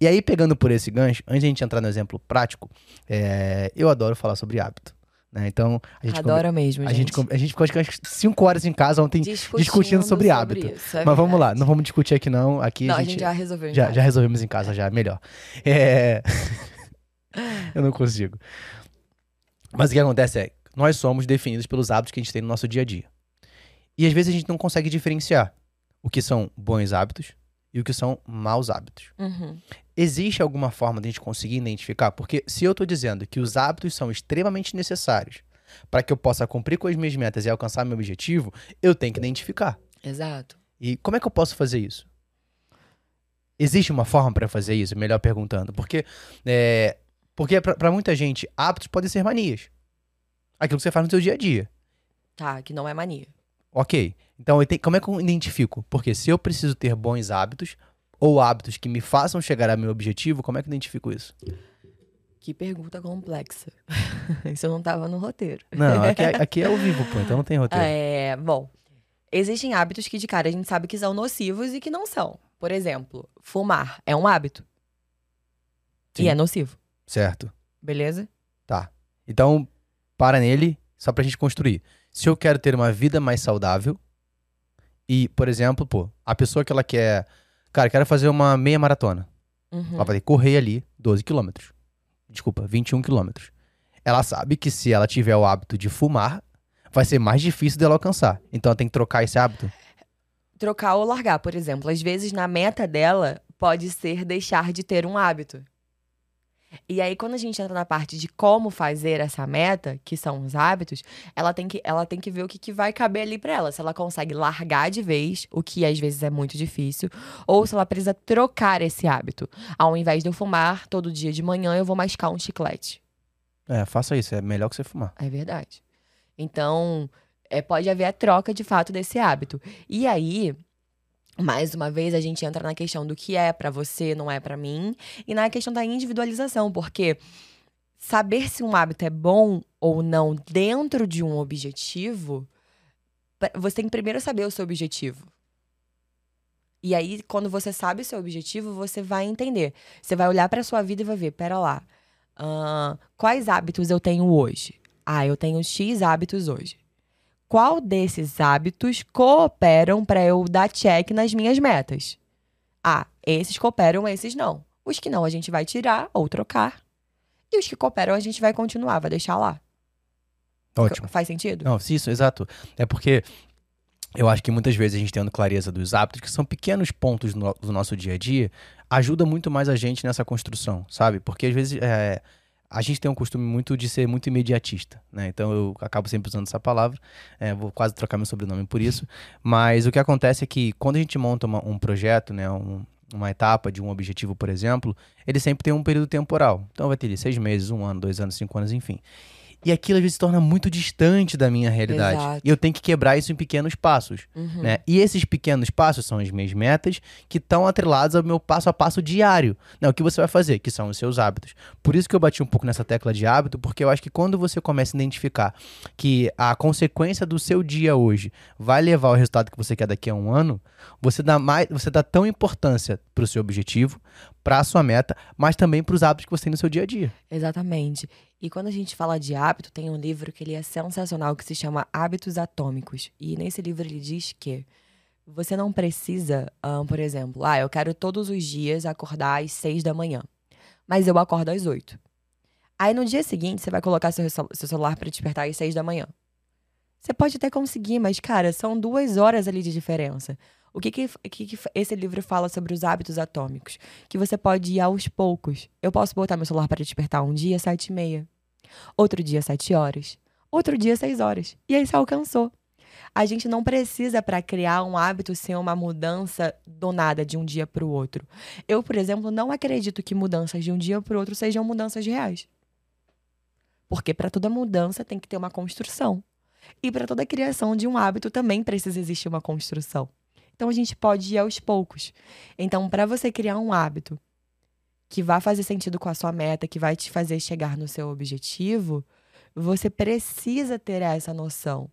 E aí, pegando por esse gancho, antes de a gente entrar no exemplo prático, é, eu adoro falar sobre hábito. Né? Então, a gente Adora come... mesmo, a gente. A gente ficou acho, cinco horas em casa ontem discutindo, discutindo sobre, sobre hábito. Isso, é Mas vamos lá, não vamos discutir aqui não. Aqui não, a gente, a gente já resolveu. Já, já resolvemos em casa, já, melhor. É... eu não consigo. Mas o que acontece é, nós somos definidos pelos hábitos que a gente tem no nosso dia a dia. E às vezes a gente não consegue diferenciar o que são bons hábitos e o que são maus hábitos. Uhum. Existe alguma forma de a gente conseguir identificar? Porque se eu estou dizendo que os hábitos são extremamente necessários para que eu possa cumprir com as minhas metas e alcançar meu objetivo, eu tenho que identificar. Exato. E como é que eu posso fazer isso? Existe uma forma para fazer isso? Melhor perguntando. Porque é, porque para muita gente, hábitos podem ser manias. Aquilo que você faz no seu dia a dia. Tá, que não é mania. Ok. Então, como é que eu identifico? Porque se eu preciso ter bons hábitos, ou hábitos que me façam chegar ao meu objetivo, como é que eu identifico isso? Que pergunta complexa. isso não estava no roteiro. Não, aqui é, aqui é ao vivo, pô, então não tem roteiro. É, bom. Existem hábitos que de cara a gente sabe que são nocivos e que não são. Por exemplo, fumar é um hábito. Sim. E é nocivo. Certo. Beleza? Tá. Então, para nele, só pra gente construir. Se eu quero ter uma vida mais saudável, e, por exemplo, pô, a pessoa que ela quer. Cara, quero fazer uma meia maratona. Uhum. Ela vai ter que correr ali 12 quilômetros. Desculpa, 21 quilômetros. Ela sabe que se ela tiver o hábito de fumar, vai ser mais difícil dela alcançar. Então ela tem que trocar esse hábito. Trocar ou largar, por exemplo. Às vezes, na meta dela, pode ser deixar de ter um hábito. E aí, quando a gente entra na parte de como fazer essa meta, que são os hábitos, ela tem que, ela tem que ver o que, que vai caber ali para ela. Se ela consegue largar de vez, o que às vezes é muito difícil, ou se ela precisa trocar esse hábito. Ao invés de eu fumar todo dia de manhã, eu vou mascar um chiclete. É, faça isso, é melhor que você fumar. É verdade. Então, é, pode haver a troca de fato desse hábito. E aí, mais uma vez a gente entra na questão do que é para você, não é para mim, e na questão da individualização, porque saber se um hábito é bom ou não dentro de um objetivo, você tem que primeiro saber o seu objetivo. E aí, quando você sabe o seu objetivo, você vai entender. Você vai olhar para sua vida e vai ver, pera lá, uh, quais hábitos eu tenho hoje? Ah, eu tenho X hábitos hoje. Qual desses hábitos cooperam para eu dar check nas minhas metas. Ah, esses cooperam, esses não. Os que não a gente vai tirar ou trocar. E os que cooperam a gente vai continuar, vai deixar lá. Ótimo. Faz sentido? Não, isso, exato. É porque eu acho que muitas vezes a gente tendo clareza dos hábitos, que são pequenos pontos do, do nosso dia a dia, ajuda muito mais a gente nessa construção, sabe? Porque às vezes é, a gente tem um costume muito de ser muito imediatista, né? Então eu acabo sempre usando essa palavra, é, vou quase trocar meu sobrenome por isso. Mas o que acontece é que quando a gente monta uma, um projeto, né, um, uma etapa de um objetivo, por exemplo, ele sempre tem um período temporal. Então vai ter ali seis meses, um ano, dois anos, cinco anos, enfim. E aquilo às vezes se torna muito distante da minha realidade. Exato. E eu tenho que quebrar isso em pequenos passos. Uhum. Né? E esses pequenos passos são as minhas metas que estão atreladas ao meu passo a passo diário. Né? O que você vai fazer, que são os seus hábitos. Por isso que eu bati um pouco nessa tecla de hábito, porque eu acho que quando você começa a identificar que a consequência do seu dia hoje vai levar ao resultado que você quer daqui a um ano, você dá mais, você dá tão importância para o seu objetivo, para sua meta, mas também para os hábitos que você tem no seu dia a dia. Exatamente. E quando a gente fala de hábito, tem um livro que ele é sensacional que se chama Hábitos Atômicos. E nesse livro ele diz que você não precisa, um, por exemplo, ah, eu quero todos os dias acordar às seis da manhã, mas eu acordo às oito. Aí no dia seguinte você vai colocar seu, seu celular para despertar às seis da manhã. Você pode até conseguir, mas cara, são duas horas ali de diferença. O que, que, que, que esse livro fala sobre os hábitos atômicos? Que você pode ir aos poucos. Eu posso botar meu celular para despertar um dia, sete e meia. Outro dia, sete horas. Outro dia, seis horas. E aí você alcançou. A gente não precisa, para criar um hábito, ser uma mudança do nada, de um dia para o outro. Eu, por exemplo, não acredito que mudanças de um dia para o outro sejam mudanças reais. Porque para toda mudança tem que ter uma construção. E para toda criação de um hábito também precisa existir uma construção. Então a gente pode ir aos poucos. Então, para você criar um hábito que vai fazer sentido com a sua meta, que vai te fazer chegar no seu objetivo, você precisa ter essa noção.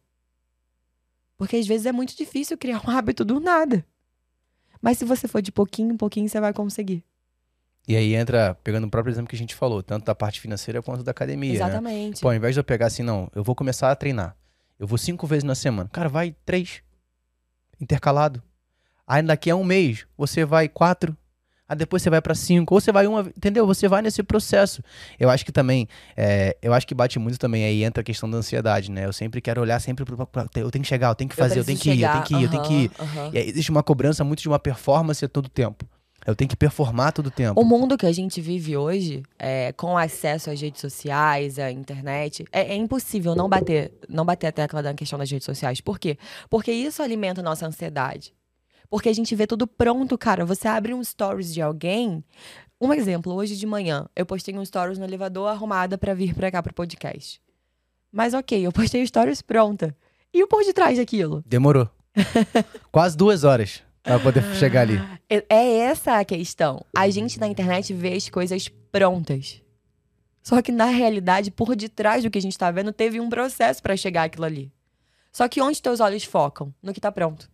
Porque às vezes é muito difícil criar um hábito do nada. Mas se você for de pouquinho em pouquinho, você vai conseguir. E aí entra, pegando o próprio exemplo que a gente falou, tanto da parte financeira quanto da academia. Exatamente. Né? Pô, ao invés de eu pegar assim, não, eu vou começar a treinar. Eu vou cinco vezes na semana. Cara, vai três. Intercalado. Aí daqui a um mês, você vai quatro. Aí depois você vai para cinco, ou você vai uma, entendeu? Você vai nesse processo. Eu acho que também, é, eu acho que bate muito também aí entra a questão da ansiedade, né? Eu sempre quero olhar sempre pro, pro eu tenho que chegar, eu tenho que fazer, eu, eu tenho que ir, eu tenho que ir, uhum, eu tenho que ir. Uhum. E aí existe uma cobrança muito de uma performance a todo tempo. Eu tenho que performar todo o tempo. O mundo que a gente vive hoje, é, com acesso às redes sociais, à internet, é, é, impossível não bater, não bater a tecla da questão das redes sociais. Por quê? Porque isso alimenta a nossa ansiedade. Porque a gente vê tudo pronto, cara. Você abre um stories de alguém. Um exemplo, hoje de manhã, eu postei um stories no elevador arrumada para vir pra cá pro podcast. Mas ok, eu postei stories pronta. E o por detrás daquilo? Demorou. Quase duas horas pra poder chegar ali. É, é essa a questão. A gente na internet vê as coisas prontas. Só que na realidade, por detrás do que a gente tá vendo, teve um processo para chegar aquilo ali. Só que onde teus olhos focam? No que tá pronto.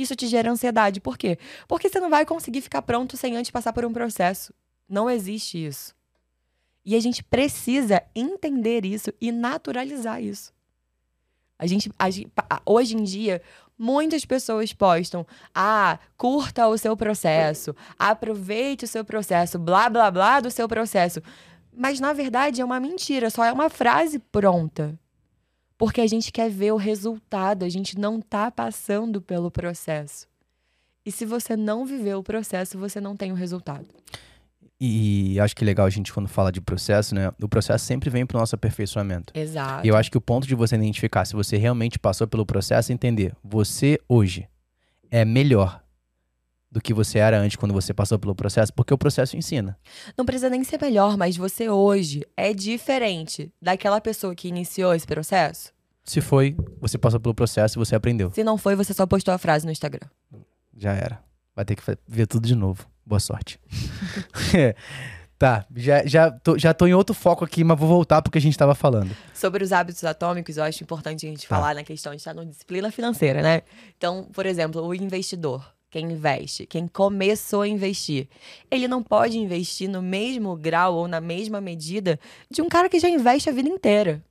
Isso te gera ansiedade. Por quê? Porque você não vai conseguir ficar pronto sem antes passar por um processo. Não existe isso. E a gente precisa entender isso e naturalizar isso. A gente, a gente, hoje em dia, muitas pessoas postam: ah, curta o seu processo, aproveite o seu processo, blá blá blá do seu processo. Mas na verdade é uma mentira, só é uma frase pronta. Porque a gente quer ver o resultado, a gente não está passando pelo processo. E se você não viveu o processo, você não tem o resultado. E acho que é legal a gente, quando fala de processo, né? O processo sempre vem para o nosso aperfeiçoamento. Exato. E eu acho que o ponto de você identificar se você realmente passou pelo processo é entender. Você hoje é melhor do que você era antes quando você passou pelo processo, porque o processo ensina. Não precisa nem ser melhor, mas você hoje é diferente daquela pessoa que iniciou esse processo? Se foi, você passou pelo processo e você aprendeu. Se não foi, você só postou a frase no Instagram. Já era. Vai ter que ver tudo de novo. Boa sorte. Tá, já, já, tô, já tô em outro foco aqui, mas vou voltar porque a gente estava falando. Sobre os hábitos atômicos, eu acho importante a gente tá. falar na questão de estar no disciplina financeira, né? Então, por exemplo, o investidor quem investe, quem começou a investir. Ele não pode investir no mesmo grau ou na mesma medida de um cara que já investe a vida inteira.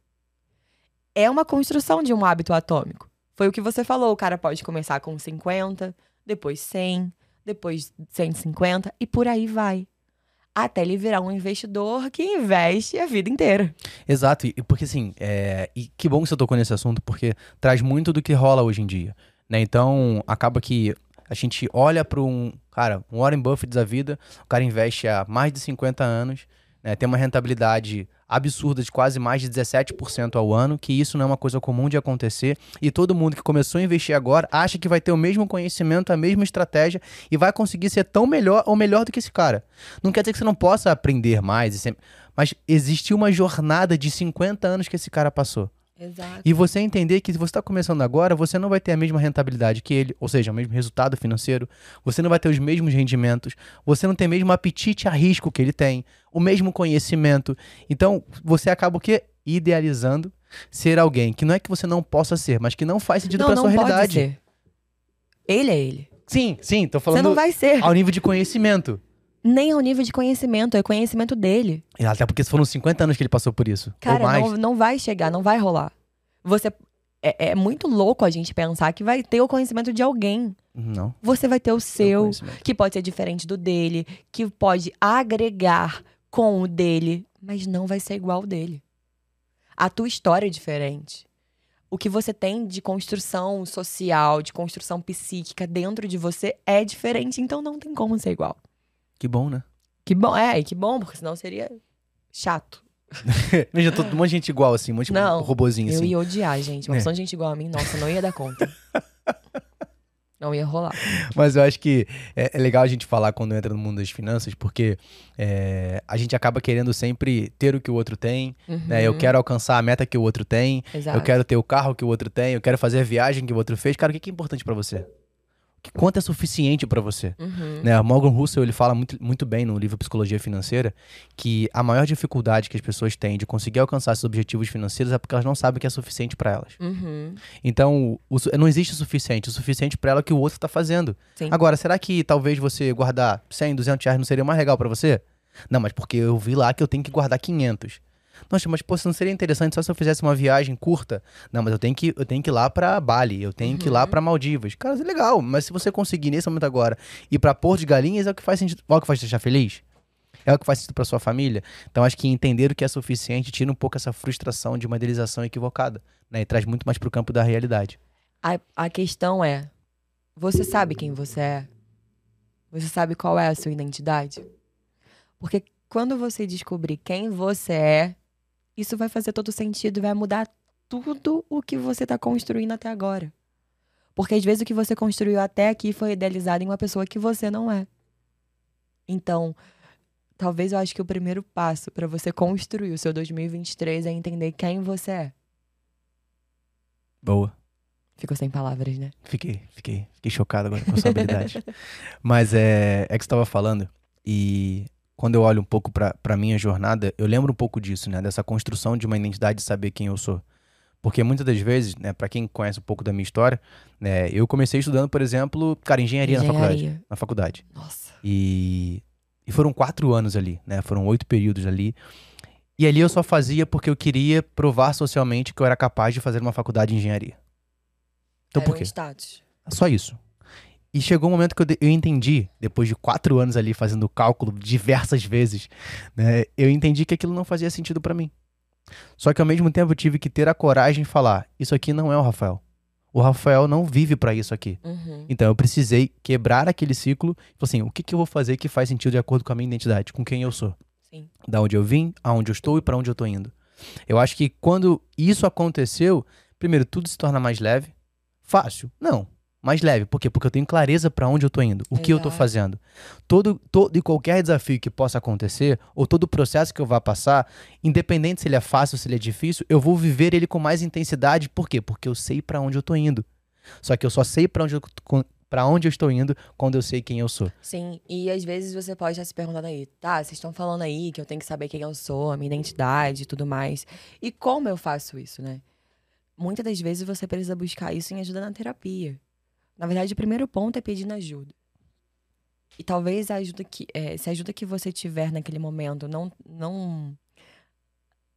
é uma construção de um hábito atômico. Foi o que você falou, o cara pode começar com 50, depois 100, depois 150 e por aí vai. Até ele virar um investidor que investe a vida inteira. Exato, e porque assim, é... e que bom que você tocou nesse assunto, porque traz muito do que rola hoje em dia. Né? Então, acaba que a gente olha para um, cara, um Warren Buffett da vida, o cara investe há mais de 50 anos, né? tem uma rentabilidade absurda de quase mais de 17% ao ano, que isso não é uma coisa comum de acontecer, e todo mundo que começou a investir agora acha que vai ter o mesmo conhecimento, a mesma estratégia e vai conseguir ser tão melhor ou melhor do que esse cara. Não quer dizer que você não possa aprender mais, mas existiu uma jornada de 50 anos que esse cara passou. Exato. E você entender que se você está começando agora, você não vai ter a mesma rentabilidade que ele, ou seja, o mesmo resultado financeiro, você não vai ter os mesmos rendimentos, você não tem o mesmo apetite a risco que ele tem, o mesmo conhecimento. Então, você acaba o quê? Idealizando ser alguém que não é que você não possa ser, mas que não faz sentido para sua realidade. Ele é ele. Sim, sim, tô falando. Você não vai ser. Ao nível de conhecimento nem ao nível de conhecimento, é conhecimento dele. Até porque foram 50 anos que ele passou por isso. Cara, não, não vai chegar, não vai rolar. Você. É, é, muito louco a gente pensar que vai ter o conhecimento de alguém. Não. Você vai ter o seu, que pode ser diferente do dele, que pode agregar com o dele, mas não vai ser igual ao dele. A tua história é diferente. O que você tem de construção social, de construção psíquica dentro de você é diferente, então não tem como ser igual. Que bom, né? Que bom, é, que bom, porque senão seria chato. Veja, todo, um monte de gente igual, assim, um monte de robozinho, assim. Eu ia odiar, gente. Uma é. de gente igual a mim, nossa, não ia dar conta. não ia rolar. Mas eu acho que é, é, legal a gente falar quando entra no mundo das finanças, porque é, a gente acaba querendo sempre ter o que o outro tem. Uhum. Né? Eu quero alcançar a meta que o outro tem. Exato. Eu quero ter o carro que o outro tem. Eu quero fazer a viagem que o outro fez. Cara, o que é importante para você? Que quanto é suficiente para você. Uhum. Né? O Morgan Russell ele fala muito, muito bem no livro Psicologia Financeira que a maior dificuldade que as pessoas têm de conseguir alcançar seus objetivos financeiros é porque elas não sabem o que é suficiente para elas. Uhum. Então, o, não existe o suficiente. O suficiente para ela é o que o outro está fazendo. Sim. Agora, será que talvez você guardar 100, 200 reais não seria mais legal para você? Não, mas porque eu vi lá que eu tenho que guardar 500. Nossa, mas pô, não seria interessante só se eu fizesse uma viagem curta? Não, mas eu tenho que, eu tenho que ir lá para Bali, eu tenho uhum. que ir lá uhum. para Maldivas. Cara, é legal, mas se você conseguir nesse momento agora ir para Porto de Galinhas, é o que faz sentido, é o que faz te deixar feliz? É o que faz sentido para sua família? Então acho que entender o que é suficiente tira um pouco essa frustração de uma idealização equivocada, né? E traz muito mais pro campo da realidade. A, a questão é, você sabe quem você é? Você sabe qual é a sua identidade? Porque quando você descobrir quem você é, isso vai fazer todo sentido vai mudar tudo o que você está construindo até agora. Porque às vezes o que você construiu até aqui foi idealizado em uma pessoa que você não é. Então, talvez eu acho que o primeiro passo para você construir o seu 2023 é entender quem você é. Boa. Ficou sem palavras, né? Fiquei, fiquei, fiquei chocado agora com a sua habilidade. Mas é, é que você estava falando e quando eu olho um pouco para a minha jornada, eu lembro um pouco disso, né? Dessa construção de uma identidade de saber quem eu sou. Porque muitas das vezes, né, para quem conhece um pouco da minha história, né, eu comecei estudando, por exemplo, cara, engenharia, engenharia. na faculdade. Na faculdade. Nossa. E, e foram quatro anos ali, né? Foram oito períodos ali. E ali eu só fazia porque eu queria provar socialmente que eu era capaz de fazer uma faculdade de engenharia. Então era por quê? Um status. Só isso. E chegou um momento que eu, eu entendi, depois de quatro anos ali fazendo cálculo diversas vezes, né, eu entendi que aquilo não fazia sentido para mim. Só que ao mesmo tempo eu tive que ter a coragem de falar: isso aqui não é o Rafael. O Rafael não vive para isso aqui. Uhum. Então eu precisei quebrar aquele ciclo e falar assim: o que, que eu vou fazer que faz sentido de acordo com a minha identidade, com quem eu sou? Sim. Da onde eu vim, aonde eu estou e para onde eu tô indo. Eu acho que quando isso aconteceu, primeiro, tudo se torna mais leve. Fácil? Não mais leve. Por quê? Porque eu tenho clareza para onde eu tô indo, o Exato. que eu tô fazendo. Todo, todo e qualquer desafio que possa acontecer, ou todo processo que eu vá passar, independente se ele é fácil ou se ele é difícil, eu vou viver ele com mais intensidade. Por quê? Porque eu sei para onde eu tô indo. Só que eu só sei para onde eu para onde eu estou indo quando eu sei quem eu sou. Sim, e às vezes você pode estar se perguntando aí, tá, vocês estão falando aí que eu tenho que saber quem eu sou, a minha identidade e tudo mais. E como eu faço isso, né? Muitas das vezes você precisa buscar isso em ajuda na terapia. Na verdade, o primeiro ponto é pedindo ajuda. E talvez a ajuda que, é, se a ajuda que você tiver naquele momento não, não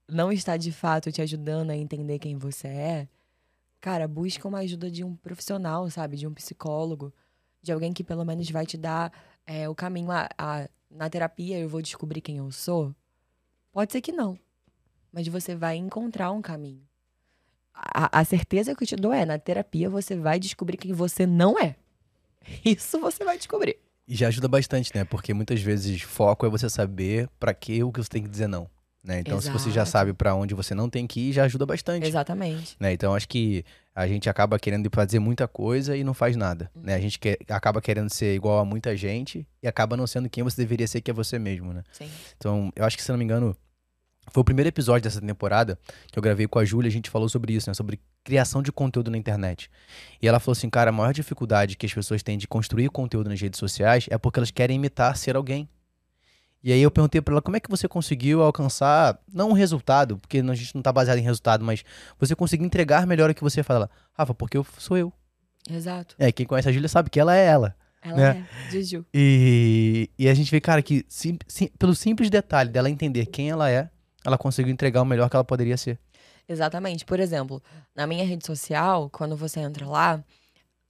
não está de fato te ajudando a entender quem você é, cara, busca uma ajuda de um profissional, sabe? De um psicólogo, de alguém que pelo menos vai te dar é, o caminho a, a, na terapia eu vou descobrir quem eu sou. Pode ser que não, mas você vai encontrar um caminho. A, a certeza que eu te dou é, na terapia você vai descobrir quem você não é. Isso você vai descobrir. E já ajuda bastante, né? Porque muitas vezes foco é você saber para que o que você tem que dizer não. Né? Então, Exato. se você já sabe para onde você não tem que ir, já ajuda bastante. Exatamente. Né? Então, acho que a gente acaba querendo fazer muita coisa e não faz nada. Uhum. Né? A gente quer, acaba querendo ser igual a muita gente e acaba não sendo quem você deveria ser, que é você mesmo, né? Sim. Então, eu acho que, se não me engano, foi o primeiro episódio dessa temporada que eu gravei com a Júlia, a gente falou sobre isso, né? Sobre criação de conteúdo na internet. E ela falou assim, cara, a maior dificuldade que as pessoas têm de construir conteúdo nas redes sociais é porque elas querem imitar ser alguém. E aí eu perguntei para ela como é que você conseguiu alcançar, não um resultado, porque a gente não tá baseado em resultado, mas você conseguiu entregar melhor o que você fala. Rafa, porque eu sou eu. Exato. É, quem conhece a Júlia sabe que ela é ela. Ela né? é, Juju. E, e a gente vê, cara, que sim, sim, pelo simples detalhe dela entender quem ela é, ela conseguiu entregar o melhor que ela poderia ser. Exatamente. Por exemplo, na minha rede social, quando você entra lá,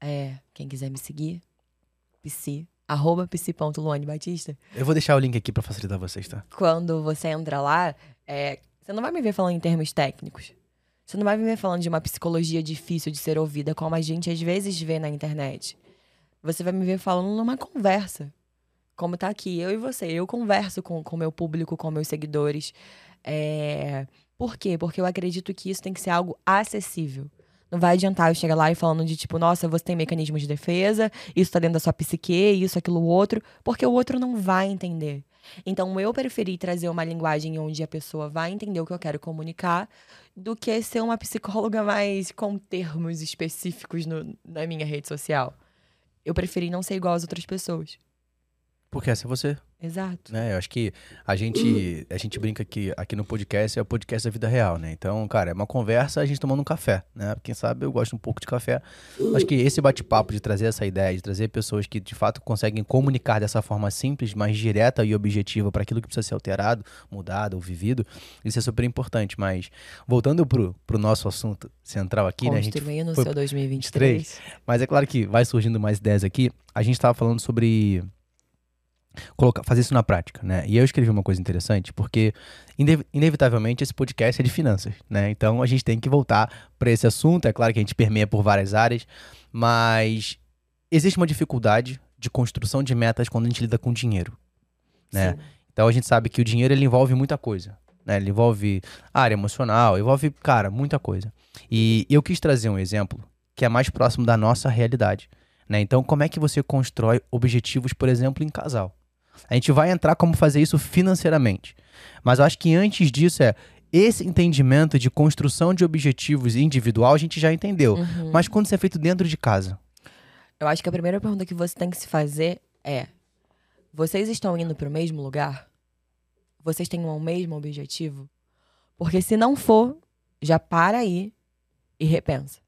é, quem quiser me seguir, Psi, arroba psi.luane Eu vou deixar o link aqui para facilitar vocês, tá? Quando você entra lá, é, você não vai me ver falando em termos técnicos. Você não vai me ver falando de uma psicologia difícil de ser ouvida, como a gente às vezes vê na internet. Você vai me ver falando numa conversa. Como tá aqui, eu e você. Eu converso com o meu público, com meus seguidores. É... Por quê? Porque eu acredito que isso tem que ser algo acessível. Não vai adiantar eu chegar lá e falando de tipo, nossa, você tem mecanismo de defesa, isso tá dentro da sua psique, isso, aquilo, outro, porque o outro não vai entender. Então eu preferi trazer uma linguagem onde a pessoa vai entender o que eu quero comunicar do que ser uma psicóloga mais com termos específicos no, na minha rede social. Eu preferi não ser igual às outras pessoas. Porque essa é você. Exato. Né? Eu acho que a gente, a gente brinca que aqui no podcast é o podcast da vida real, né? Então, cara, é uma conversa a gente tomando um café, né? Quem sabe eu gosto um pouco de café. Acho que esse bate-papo de trazer essa ideia, de trazer pessoas que de fato conseguem comunicar dessa forma simples, mais direta e objetiva para aquilo que precisa ser alterado, mudado ou vivido, isso é super importante. Mas voltando pro, pro nosso assunto central aqui, né? A gente no seu 2023. Mas é claro que vai surgindo mais ideias aqui. A gente estava falando sobre colocar, fazer isso na prática, né? E eu escrevi uma coisa interessante, porque inevitavelmente esse podcast é de finanças, né? Então a gente tem que voltar para esse assunto. É claro que a gente permeia por várias áreas, mas existe uma dificuldade de construção de metas quando a gente lida com dinheiro, né? Sim. Então a gente sabe que o dinheiro ele envolve muita coisa, né? Ele envolve área emocional, envolve, cara, muita coisa. E eu quis trazer um exemplo que é mais próximo da nossa realidade. Né? Então, como é que você constrói objetivos, por exemplo, em casal? A gente vai entrar como fazer isso financeiramente. Mas eu acho que antes disso é esse entendimento de construção de objetivos individual a gente já entendeu. Uhum. Mas quando isso é feito dentro de casa? Eu acho que a primeira pergunta que você tem que se fazer é: vocês estão indo para o mesmo lugar? Vocês têm o mesmo objetivo? Porque se não for, já para aí e repensa.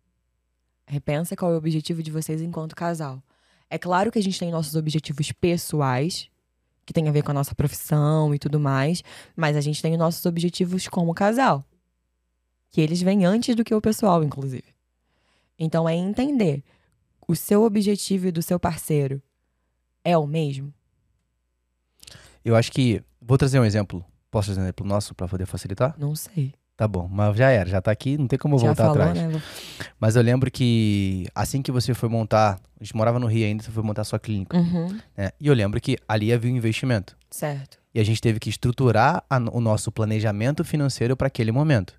Repensa qual é o objetivo de vocês enquanto casal. É claro que a gente tem nossos objetivos pessoais, que tem a ver com a nossa profissão e tudo mais, mas a gente tem os nossos objetivos como casal. Que eles vêm antes do que o pessoal, inclusive. Então é entender o seu objetivo e do seu parceiro é o mesmo? Eu acho que. Vou trazer um exemplo. Posso trazer um exemplo nosso para poder facilitar? Não sei. Tá bom, mas já era, já tá aqui, não tem como já voltar falou, atrás. Né? Mas eu lembro que assim que você foi montar, a gente morava no Rio ainda, você foi montar sua clínica. Uhum. Né? E eu lembro que ali havia um investimento. Certo. E a gente teve que estruturar a, o nosso planejamento financeiro para aquele momento.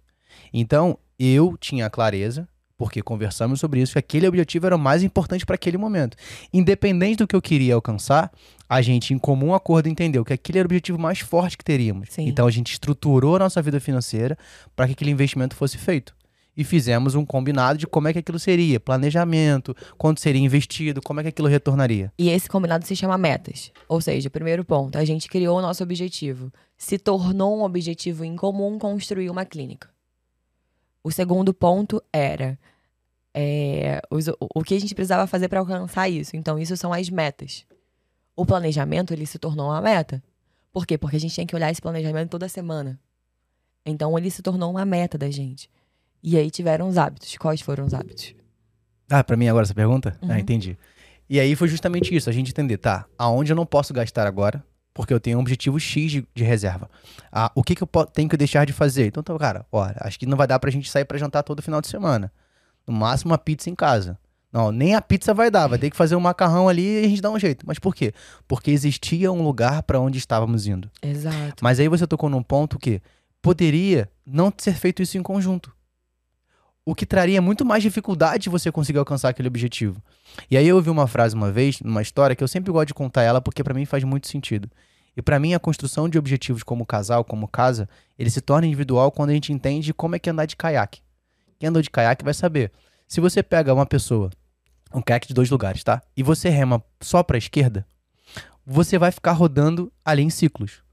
Então, eu tinha clareza porque conversamos sobre isso, que aquele objetivo era o mais importante para aquele momento. Independente do que eu queria alcançar, a gente, em comum acordo, entendeu que aquele era o objetivo mais forte que teríamos. Sim. Então a gente estruturou a nossa vida financeira para que aquele investimento fosse feito. E fizemos um combinado de como é que aquilo seria, planejamento, quanto seria investido, como é que aquilo retornaria. E esse combinado se chama metas. Ou seja, primeiro ponto, a gente criou o nosso objetivo. Se tornou um objetivo em comum construir uma clínica. O segundo ponto era é, os, o que a gente precisava fazer para alcançar isso. Então, isso são as metas. O planejamento, ele se tornou uma meta. Por quê? Porque a gente tinha que olhar esse planejamento toda semana. Então ele se tornou uma meta da gente. E aí tiveram os hábitos. Quais foram os hábitos? Ah, pra mim agora essa pergunta? Uhum. Ah, entendi. E aí foi justamente isso, a gente entender, tá, aonde eu não posso gastar agora, porque eu tenho um objetivo X de, de reserva. Ah, o que, que eu tenho que deixar de fazer? Então, tá, cara, olha, acho que não vai dar pra gente sair pra jantar todo final de semana. No máximo uma pizza em casa. Não, nem a pizza vai dar, vai ter que fazer um macarrão ali e a gente dá um jeito. Mas por quê? Porque existia um lugar pra onde estávamos indo. Exato. Mas aí você tocou num ponto que poderia não ser feito isso em conjunto. O que traria muito mais dificuldade de você conseguir alcançar aquele objetivo. E aí eu ouvi uma frase uma vez, numa história, que eu sempre gosto de contar ela porque pra mim faz muito sentido. E pra mim a construção de objetivos como casal, como casa, ele se torna individual quando a gente entende como é que é andar de caiaque. Quem andou de caiaque vai saber. Se você pega uma pessoa, um caiaque de dois lugares, tá? E você rema só pra esquerda, você vai ficar rodando ali em ciclos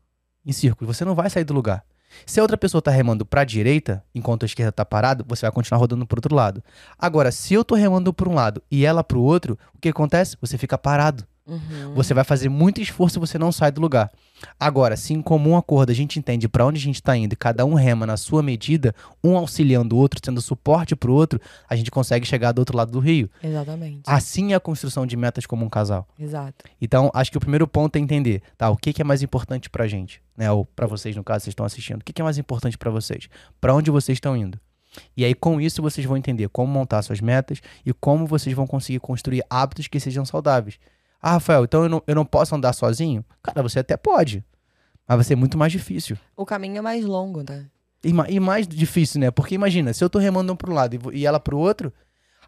em círculos. Você não vai sair do lugar. Se a outra pessoa tá remando pra direita, enquanto a esquerda tá parado, você vai continuar rodando pro outro lado. Agora, se eu tô remando pra um lado e ela pro outro, o que acontece? Você fica parado. Uhum. Você vai fazer muito esforço e você não sai do lugar. Agora, se em comum acordo a gente entende pra onde a gente tá indo e cada um rema na sua medida, um auxiliando o outro, sendo suporte pro outro, a gente consegue chegar do outro lado do rio. Exatamente. Assim é a construção de metas como um casal. Exato. Então, acho que o primeiro ponto é entender, tá? O que, que é mais importante pra gente, né? Ou pra vocês, no caso, vocês estão assistindo. O que, que é mais importante pra vocês? Pra onde vocês estão indo? E aí, com isso, vocês vão entender como montar suas metas e como vocês vão conseguir construir hábitos que sejam saudáveis. Ah, Rafael, então eu não, eu não posso andar sozinho? Cara, você até pode. Mas vai ser muito mais difícil. O caminho é mais longo, né? E, e mais difícil, né? Porque imagina, se eu tô remando um pro lado e e ela pro outro,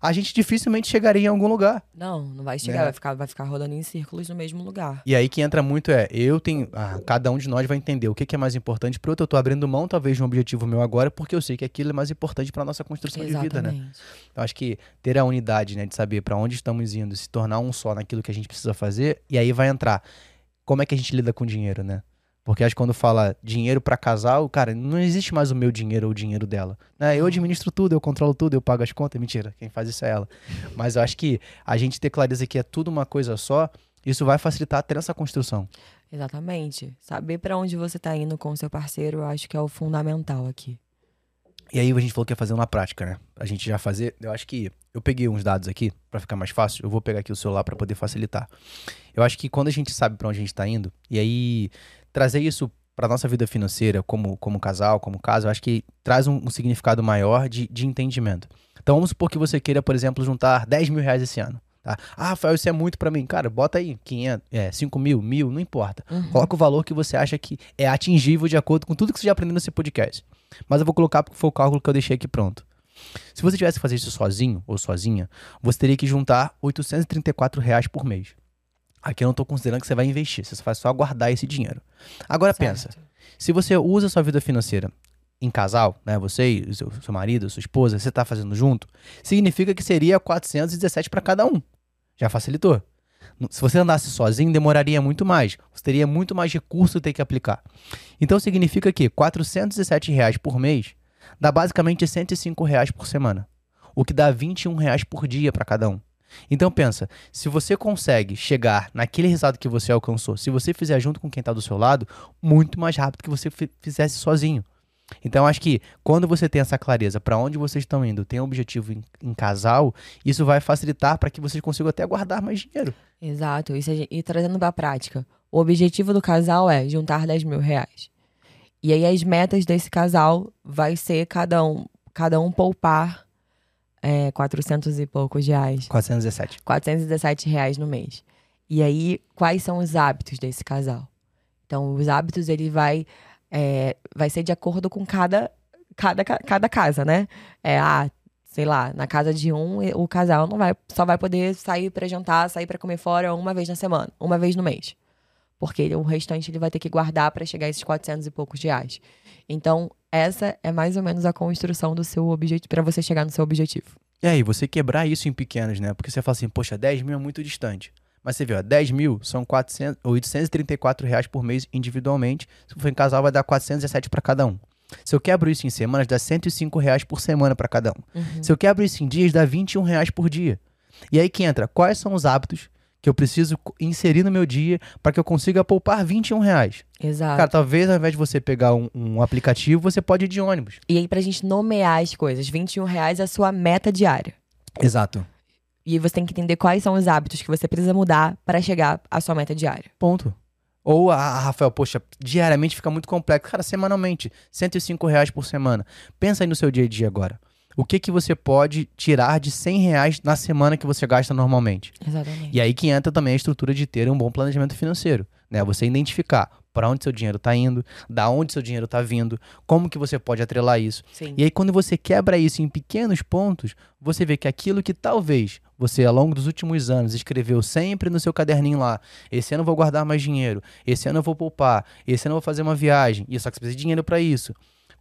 a gente dificilmente chegaria em algum lugar. Não, não vai chegar, Né? vai, ficar, vai ficar rodando em círculos no mesmo lugar. E aí que entra muito é, eu tenho, ah, cada um de nós vai entender o que, que é mais importante pro outro. Eu tô abrindo mão talvez de um objetivo meu agora, porque eu sei que aquilo é mais importante pra nossa construção de vida, né? Exatamente. Então acho que ter a unidade, né, de saber pra onde estamos indo, se tornar um só naquilo que a gente precisa fazer, e aí vai entrar como é que a gente lida com dinheiro, né? Porque acho que quando fala dinheiro pra casal, cara, não existe mais o meu dinheiro ou o dinheiro dela. Né? Eu administro tudo, eu controlo tudo, eu pago as contas. Mentira, quem faz isso é ela. Mas eu acho que a gente ter clareza que é tudo uma coisa só, isso vai facilitar até essa construção. Exatamente. Saber pra onde você tá indo com o seu parceiro, eu acho que é o fundamental aqui. E aí a gente falou que ia fazer na prática, né? A gente já fazer. Eu acho que eu peguei uns dados aqui pra ficar mais fácil. Eu vou pegar aqui o celular pra poder facilitar. Eu acho que quando a gente sabe pra onde a gente tá indo e aí trazer isso pra nossa vida financeira como como casal, como casa, eu acho que traz um, um significado maior de, de entendimento. Então vamos supor que você queira, por exemplo, juntar 10 mil reais esse ano. Tá? Ah, Rafael, isso é muito pra mim. Cara, bota aí 500, é, 5 mil, mil, não importa. Uhum. Coloca o valor que você acha que é atingível de acordo com tudo que você já aprendeu nesse podcast. Mas eu vou colocar porque foi o cálculo que eu deixei aqui pronto. Se você tivesse que fazer isso sozinho ou sozinha, você teria que juntar 834 reais por mês. Aqui eu não estou considerando que você vai investir, você vai só guardar esse dinheiro. Agora pensa, Certo. se você usa a sua vida financeira em casal, né, você e seu, seu marido, sua esposa, você está fazendo junto, significa que seria 417 para cada um. Já facilitou. Se você andasse sozinho, demoraria muito mais. Você teria muito mais recurso ter que aplicar. Então significa que 417 reais por mês dá basicamente 105 reais por semana. O que dá 21 reais por dia para cada um. Então pensa, se você consegue chegar naquele resultado que você alcançou, se você fizer junto com quem está do seu lado, muito mais rápido que você fi- fizesse sozinho. Então acho que quando você tem essa clareza para onde vocês estão indo, tem um objetivo em, em casal, isso vai facilitar para que vocês consigam até guardar mais dinheiro. Exato. Isso a e trazendo pra prática. O objetivo do casal é juntar 10 mil reais. E aí as metas desse casal vai ser cada um, cada um poupar é, 400 e poucos reais. 417. 417 reais no mês. E aí, quais são os hábitos desse casal? Então, os hábitos, ele vai, é, vai ser de acordo com cada, cada, ca- cada casa, né? É, ah, sei lá, na casa de um, o casal não vai, só vai poder sair pra jantar, sair pra comer fora uma vez na semana, uma vez no mês. Porque ele- o restante ele vai ter que guardar pra chegar a esses 400 e poucos reais. Então, essa é mais ou menos a construção do seu objetivo, pra você chegar no seu objetivo. E aí, você quebrar isso em pequenos, né? Porque você fala assim, poxa, 10 mil é muito distante. Mas você viu, ó, 10 mil são 400, 834 reais por mês individualmente. Se for em casal, vai dar 417 para cada um. Se eu quebro isso em semanas, dá 105 reais por semana para cada um. Uhum. Se eu quebro isso em dias, dá 21 reais por dia. E aí que entra, quais são os hábitos que eu preciso inserir no meu dia para que eu consiga poupar 21 reais. Exato. Cara, talvez ao invés de você pegar um, um aplicativo, você pode ir de ônibus. E aí, pra gente nomear as coisas, 21 reais é a sua meta diária. Exato. E você tem que entender quais são os hábitos que você precisa mudar para chegar à sua meta diária. Ponto. Ou, ah, Rafael, poxa, diariamente fica muito complexo. Cara, semanalmente, 105 reais por semana. Pensa aí no seu dia a dia agora. O que que você pode tirar de 100 reais na semana que você gasta normalmente? Exatamente. E aí que entra também a estrutura de ter um bom planejamento financeiro, né? Você identificar para onde seu dinheiro está indo, da onde seu dinheiro está vindo, como que você pode atrelar isso. Sim. E aí quando você quebra isso em pequenos pontos, você vê que aquilo que talvez você ao longo dos últimos anos escreveu sempre no seu caderninho lá, esse ano eu vou guardar mais dinheiro, esse ano eu vou poupar, esse ano eu vou fazer uma viagem, e só que você precisa de dinheiro para isso.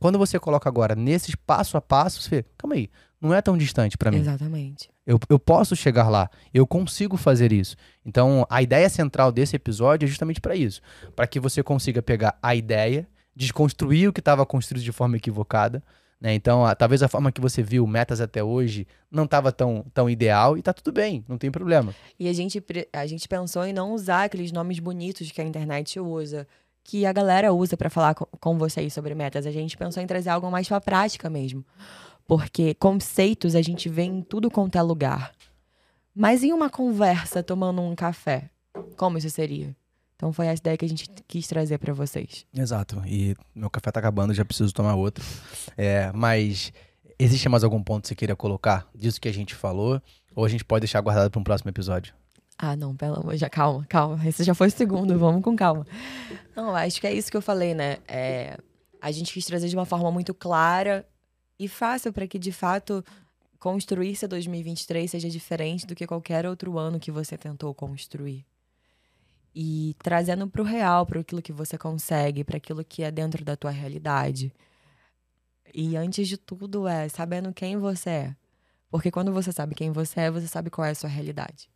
Quando você coloca agora nesses passo a passo, você calma aí, não é tão distante para mim. Exatamente. Eu, eu posso chegar lá, eu consigo fazer isso. Então, a ideia central desse episódio é justamente para isso, para que você consiga pegar a ideia, desconstruir o que estava construído de forma equivocada. Né? Então, a- talvez a forma que você viu metas até hoje não estava tão, tão ideal e tá tudo bem, não tem problema. E a gente, a gente pensou em não usar aqueles nomes bonitos que a internet usa, que a galera usa pra falar co- com vocês sobre metas. A gente pensou em trazer algo mais pra prática mesmo. Porque conceitos a gente vê em tudo quanto é lugar. Mas em uma conversa tomando um café, como isso seria? Então foi essa ideia que a gente quis trazer pra vocês. Exato. E meu café tá acabando, já preciso tomar outro. É, mas existe mais algum ponto que você queira colocar disso que a gente falou? Ou a gente pode deixar guardado para um próximo episódio? Ah, não, pelo amor, já calma, calma. Esse já foi o segundo, vamos com calma. Não, acho que é isso que eu falei, né? É, a gente quis trazer de uma forma muito clara e fácil para que, de fato, construir seu 2023 seja diferente do que qualquer outro ano que você tentou construir. E trazendo pro real, para aquilo que você consegue, para aquilo que é dentro da tua realidade. E antes de tudo é sabendo quem você é. Porque quando você sabe quem você é, você sabe qual é a sua realidade.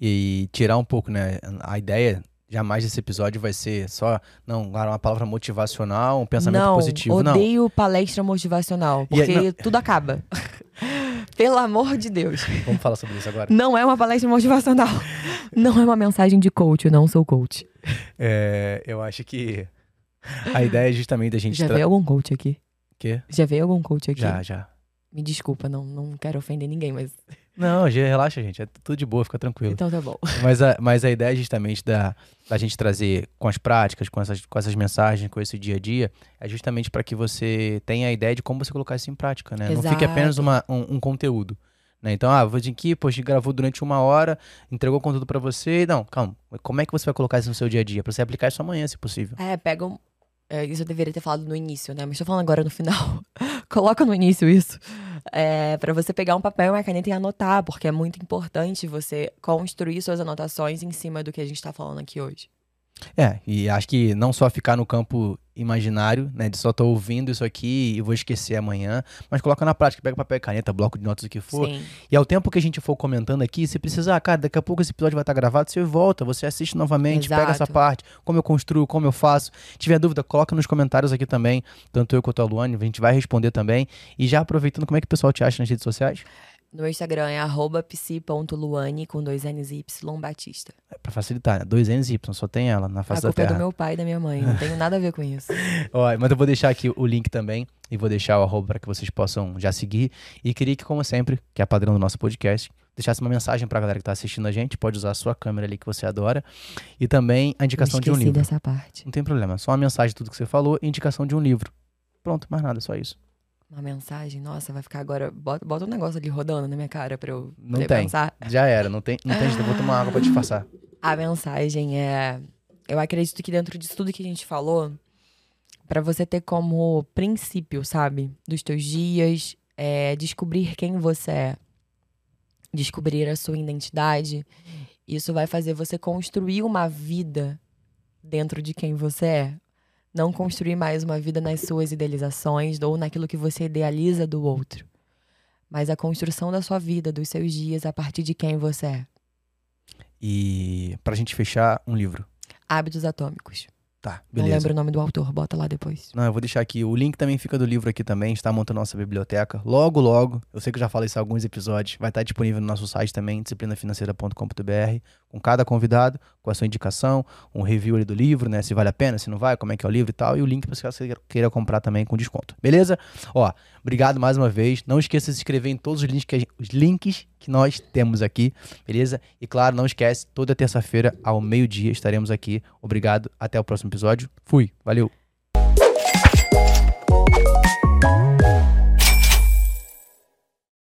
E tirar um pouco, né? A ideia jamais desse episódio vai ser só, não, uma palavra motivacional, um pensamento não, positivo. Não, odeio palestra motivacional, porque tudo acaba. Pelo amor de Deus. vamos falar sobre isso agora. Não é uma palestra motivacional. Não é uma mensagem de coach, eu não sou coach. É, eu acho que a ideia é justamente da gente Já tra- veio algum coach aqui? Quê? Já veio algum coach aqui? Já, já. Me desculpa, não, não quero ofender ninguém, mas. Não, relaxa, gente. É tudo de boa, fica tranquilo. Então tá bom. Mas a, mas a ideia justamente da, da gente trazer com as práticas, com essas, com essas mensagens, com esse dia a dia, é justamente para que você tenha a ideia de como você colocar isso em prática, né? Não fique apenas Exato. uma, um, um conteúdo. Né? Então, ah, vou aqui, poxa, gravou durante uma hora, entregou conteúdo para você. Não, calma. Como é que você vai colocar isso no seu dia a dia? Para você aplicar isso amanhã, se possível. É, pega um. É, isso eu deveria ter falado no início, né? Mas tô falando agora no final. Coloca no início isso. É, para você pegar um papel e uma caneta e anotar, porque é muito importante você construir suas anotações em cima do que a gente tá falando aqui hoje. É, e acho que não só ficar no campo imaginário, né? De só tô ouvindo isso aqui e vou esquecer amanhã, mas coloca na prática, pega papel e caneta, bloco de notas, o que for. Sim. E ao tempo que a gente for comentando aqui, se precisar, ah, cara, daqui a pouco esse episódio vai estar gravado, você volta, você assiste novamente, pega essa Exato. parte, como eu construo, como eu faço. Tiver dúvida, coloca nos comentários aqui também, tanto eu quanto a Luane, a gente vai responder também. E já aproveitando, como é que o pessoal te acha nas redes sociais? No meu Instagram é arroba psi.luane com dois N's e Y Batista. É pra facilitar, né? Dois N's e Y, só tem ela na A face da culpa é terra. do meu pai e da minha mãe. Não tenho nada a ver com isso. Ó, mas eu vou deixar aqui o link também e vou deixar o arroba para que vocês possam já seguir. E queria que, como sempre, que é padrão do nosso podcast, deixasse uma mensagem pra galera que tá assistindo a gente. Pode usar a sua câmera ali que você adora. E também a indicação de um livro. dessa parte. Não tem problema, só uma mensagem de tudo que você falou e indicação de um livro. Pronto, mais nada, só isso. Uma mensagem, nossa, vai ficar agora. Bota, bota um negócio ali rodando na minha cara pra eu Não tem. pensar. Já era, não tem, não tem vou tomar água pra disfarçar. A mensagem é. Eu acredito que dentro disso tudo que a gente falou, pra você ter como princípio, sabe? Dos teus dias, é descobrir quem você é. Descobrir a sua identidade. Isso vai fazer você construir uma vida dentro de quem você é. Não construir mais uma vida nas suas idealizações ou naquilo que você idealiza do outro. Mas a construção da sua vida, dos seus dias, a partir de quem você é. E pra gente fechar, um livro. Hábitos atômicos. Tá, Não beleza. lembro o nome do autor, bota lá depois. Não, eu vou deixar aqui. O link também fica do livro aqui também. Está montando nossa biblioteca. Logo, logo. Eu sei que eu já falei isso em alguns episódios. Vai estar disponível no nosso site também, disciplinafinanceira.com.br, com cada convidado, com a sua indicação, um review ali do livro, né? Se vale a pena, se não vai, como é que é o livro e tal. E o link para você queira comprar também com desconto. Beleza? Ó, obrigado mais uma vez. Não esqueça de se inscrever em todos os links que, a gente- os links que nós temos aqui, beleza? E claro, não esquece, toda terça-feira ao meio-dia estaremos aqui. Obrigado, até o próximo episódio. Fui, valeu.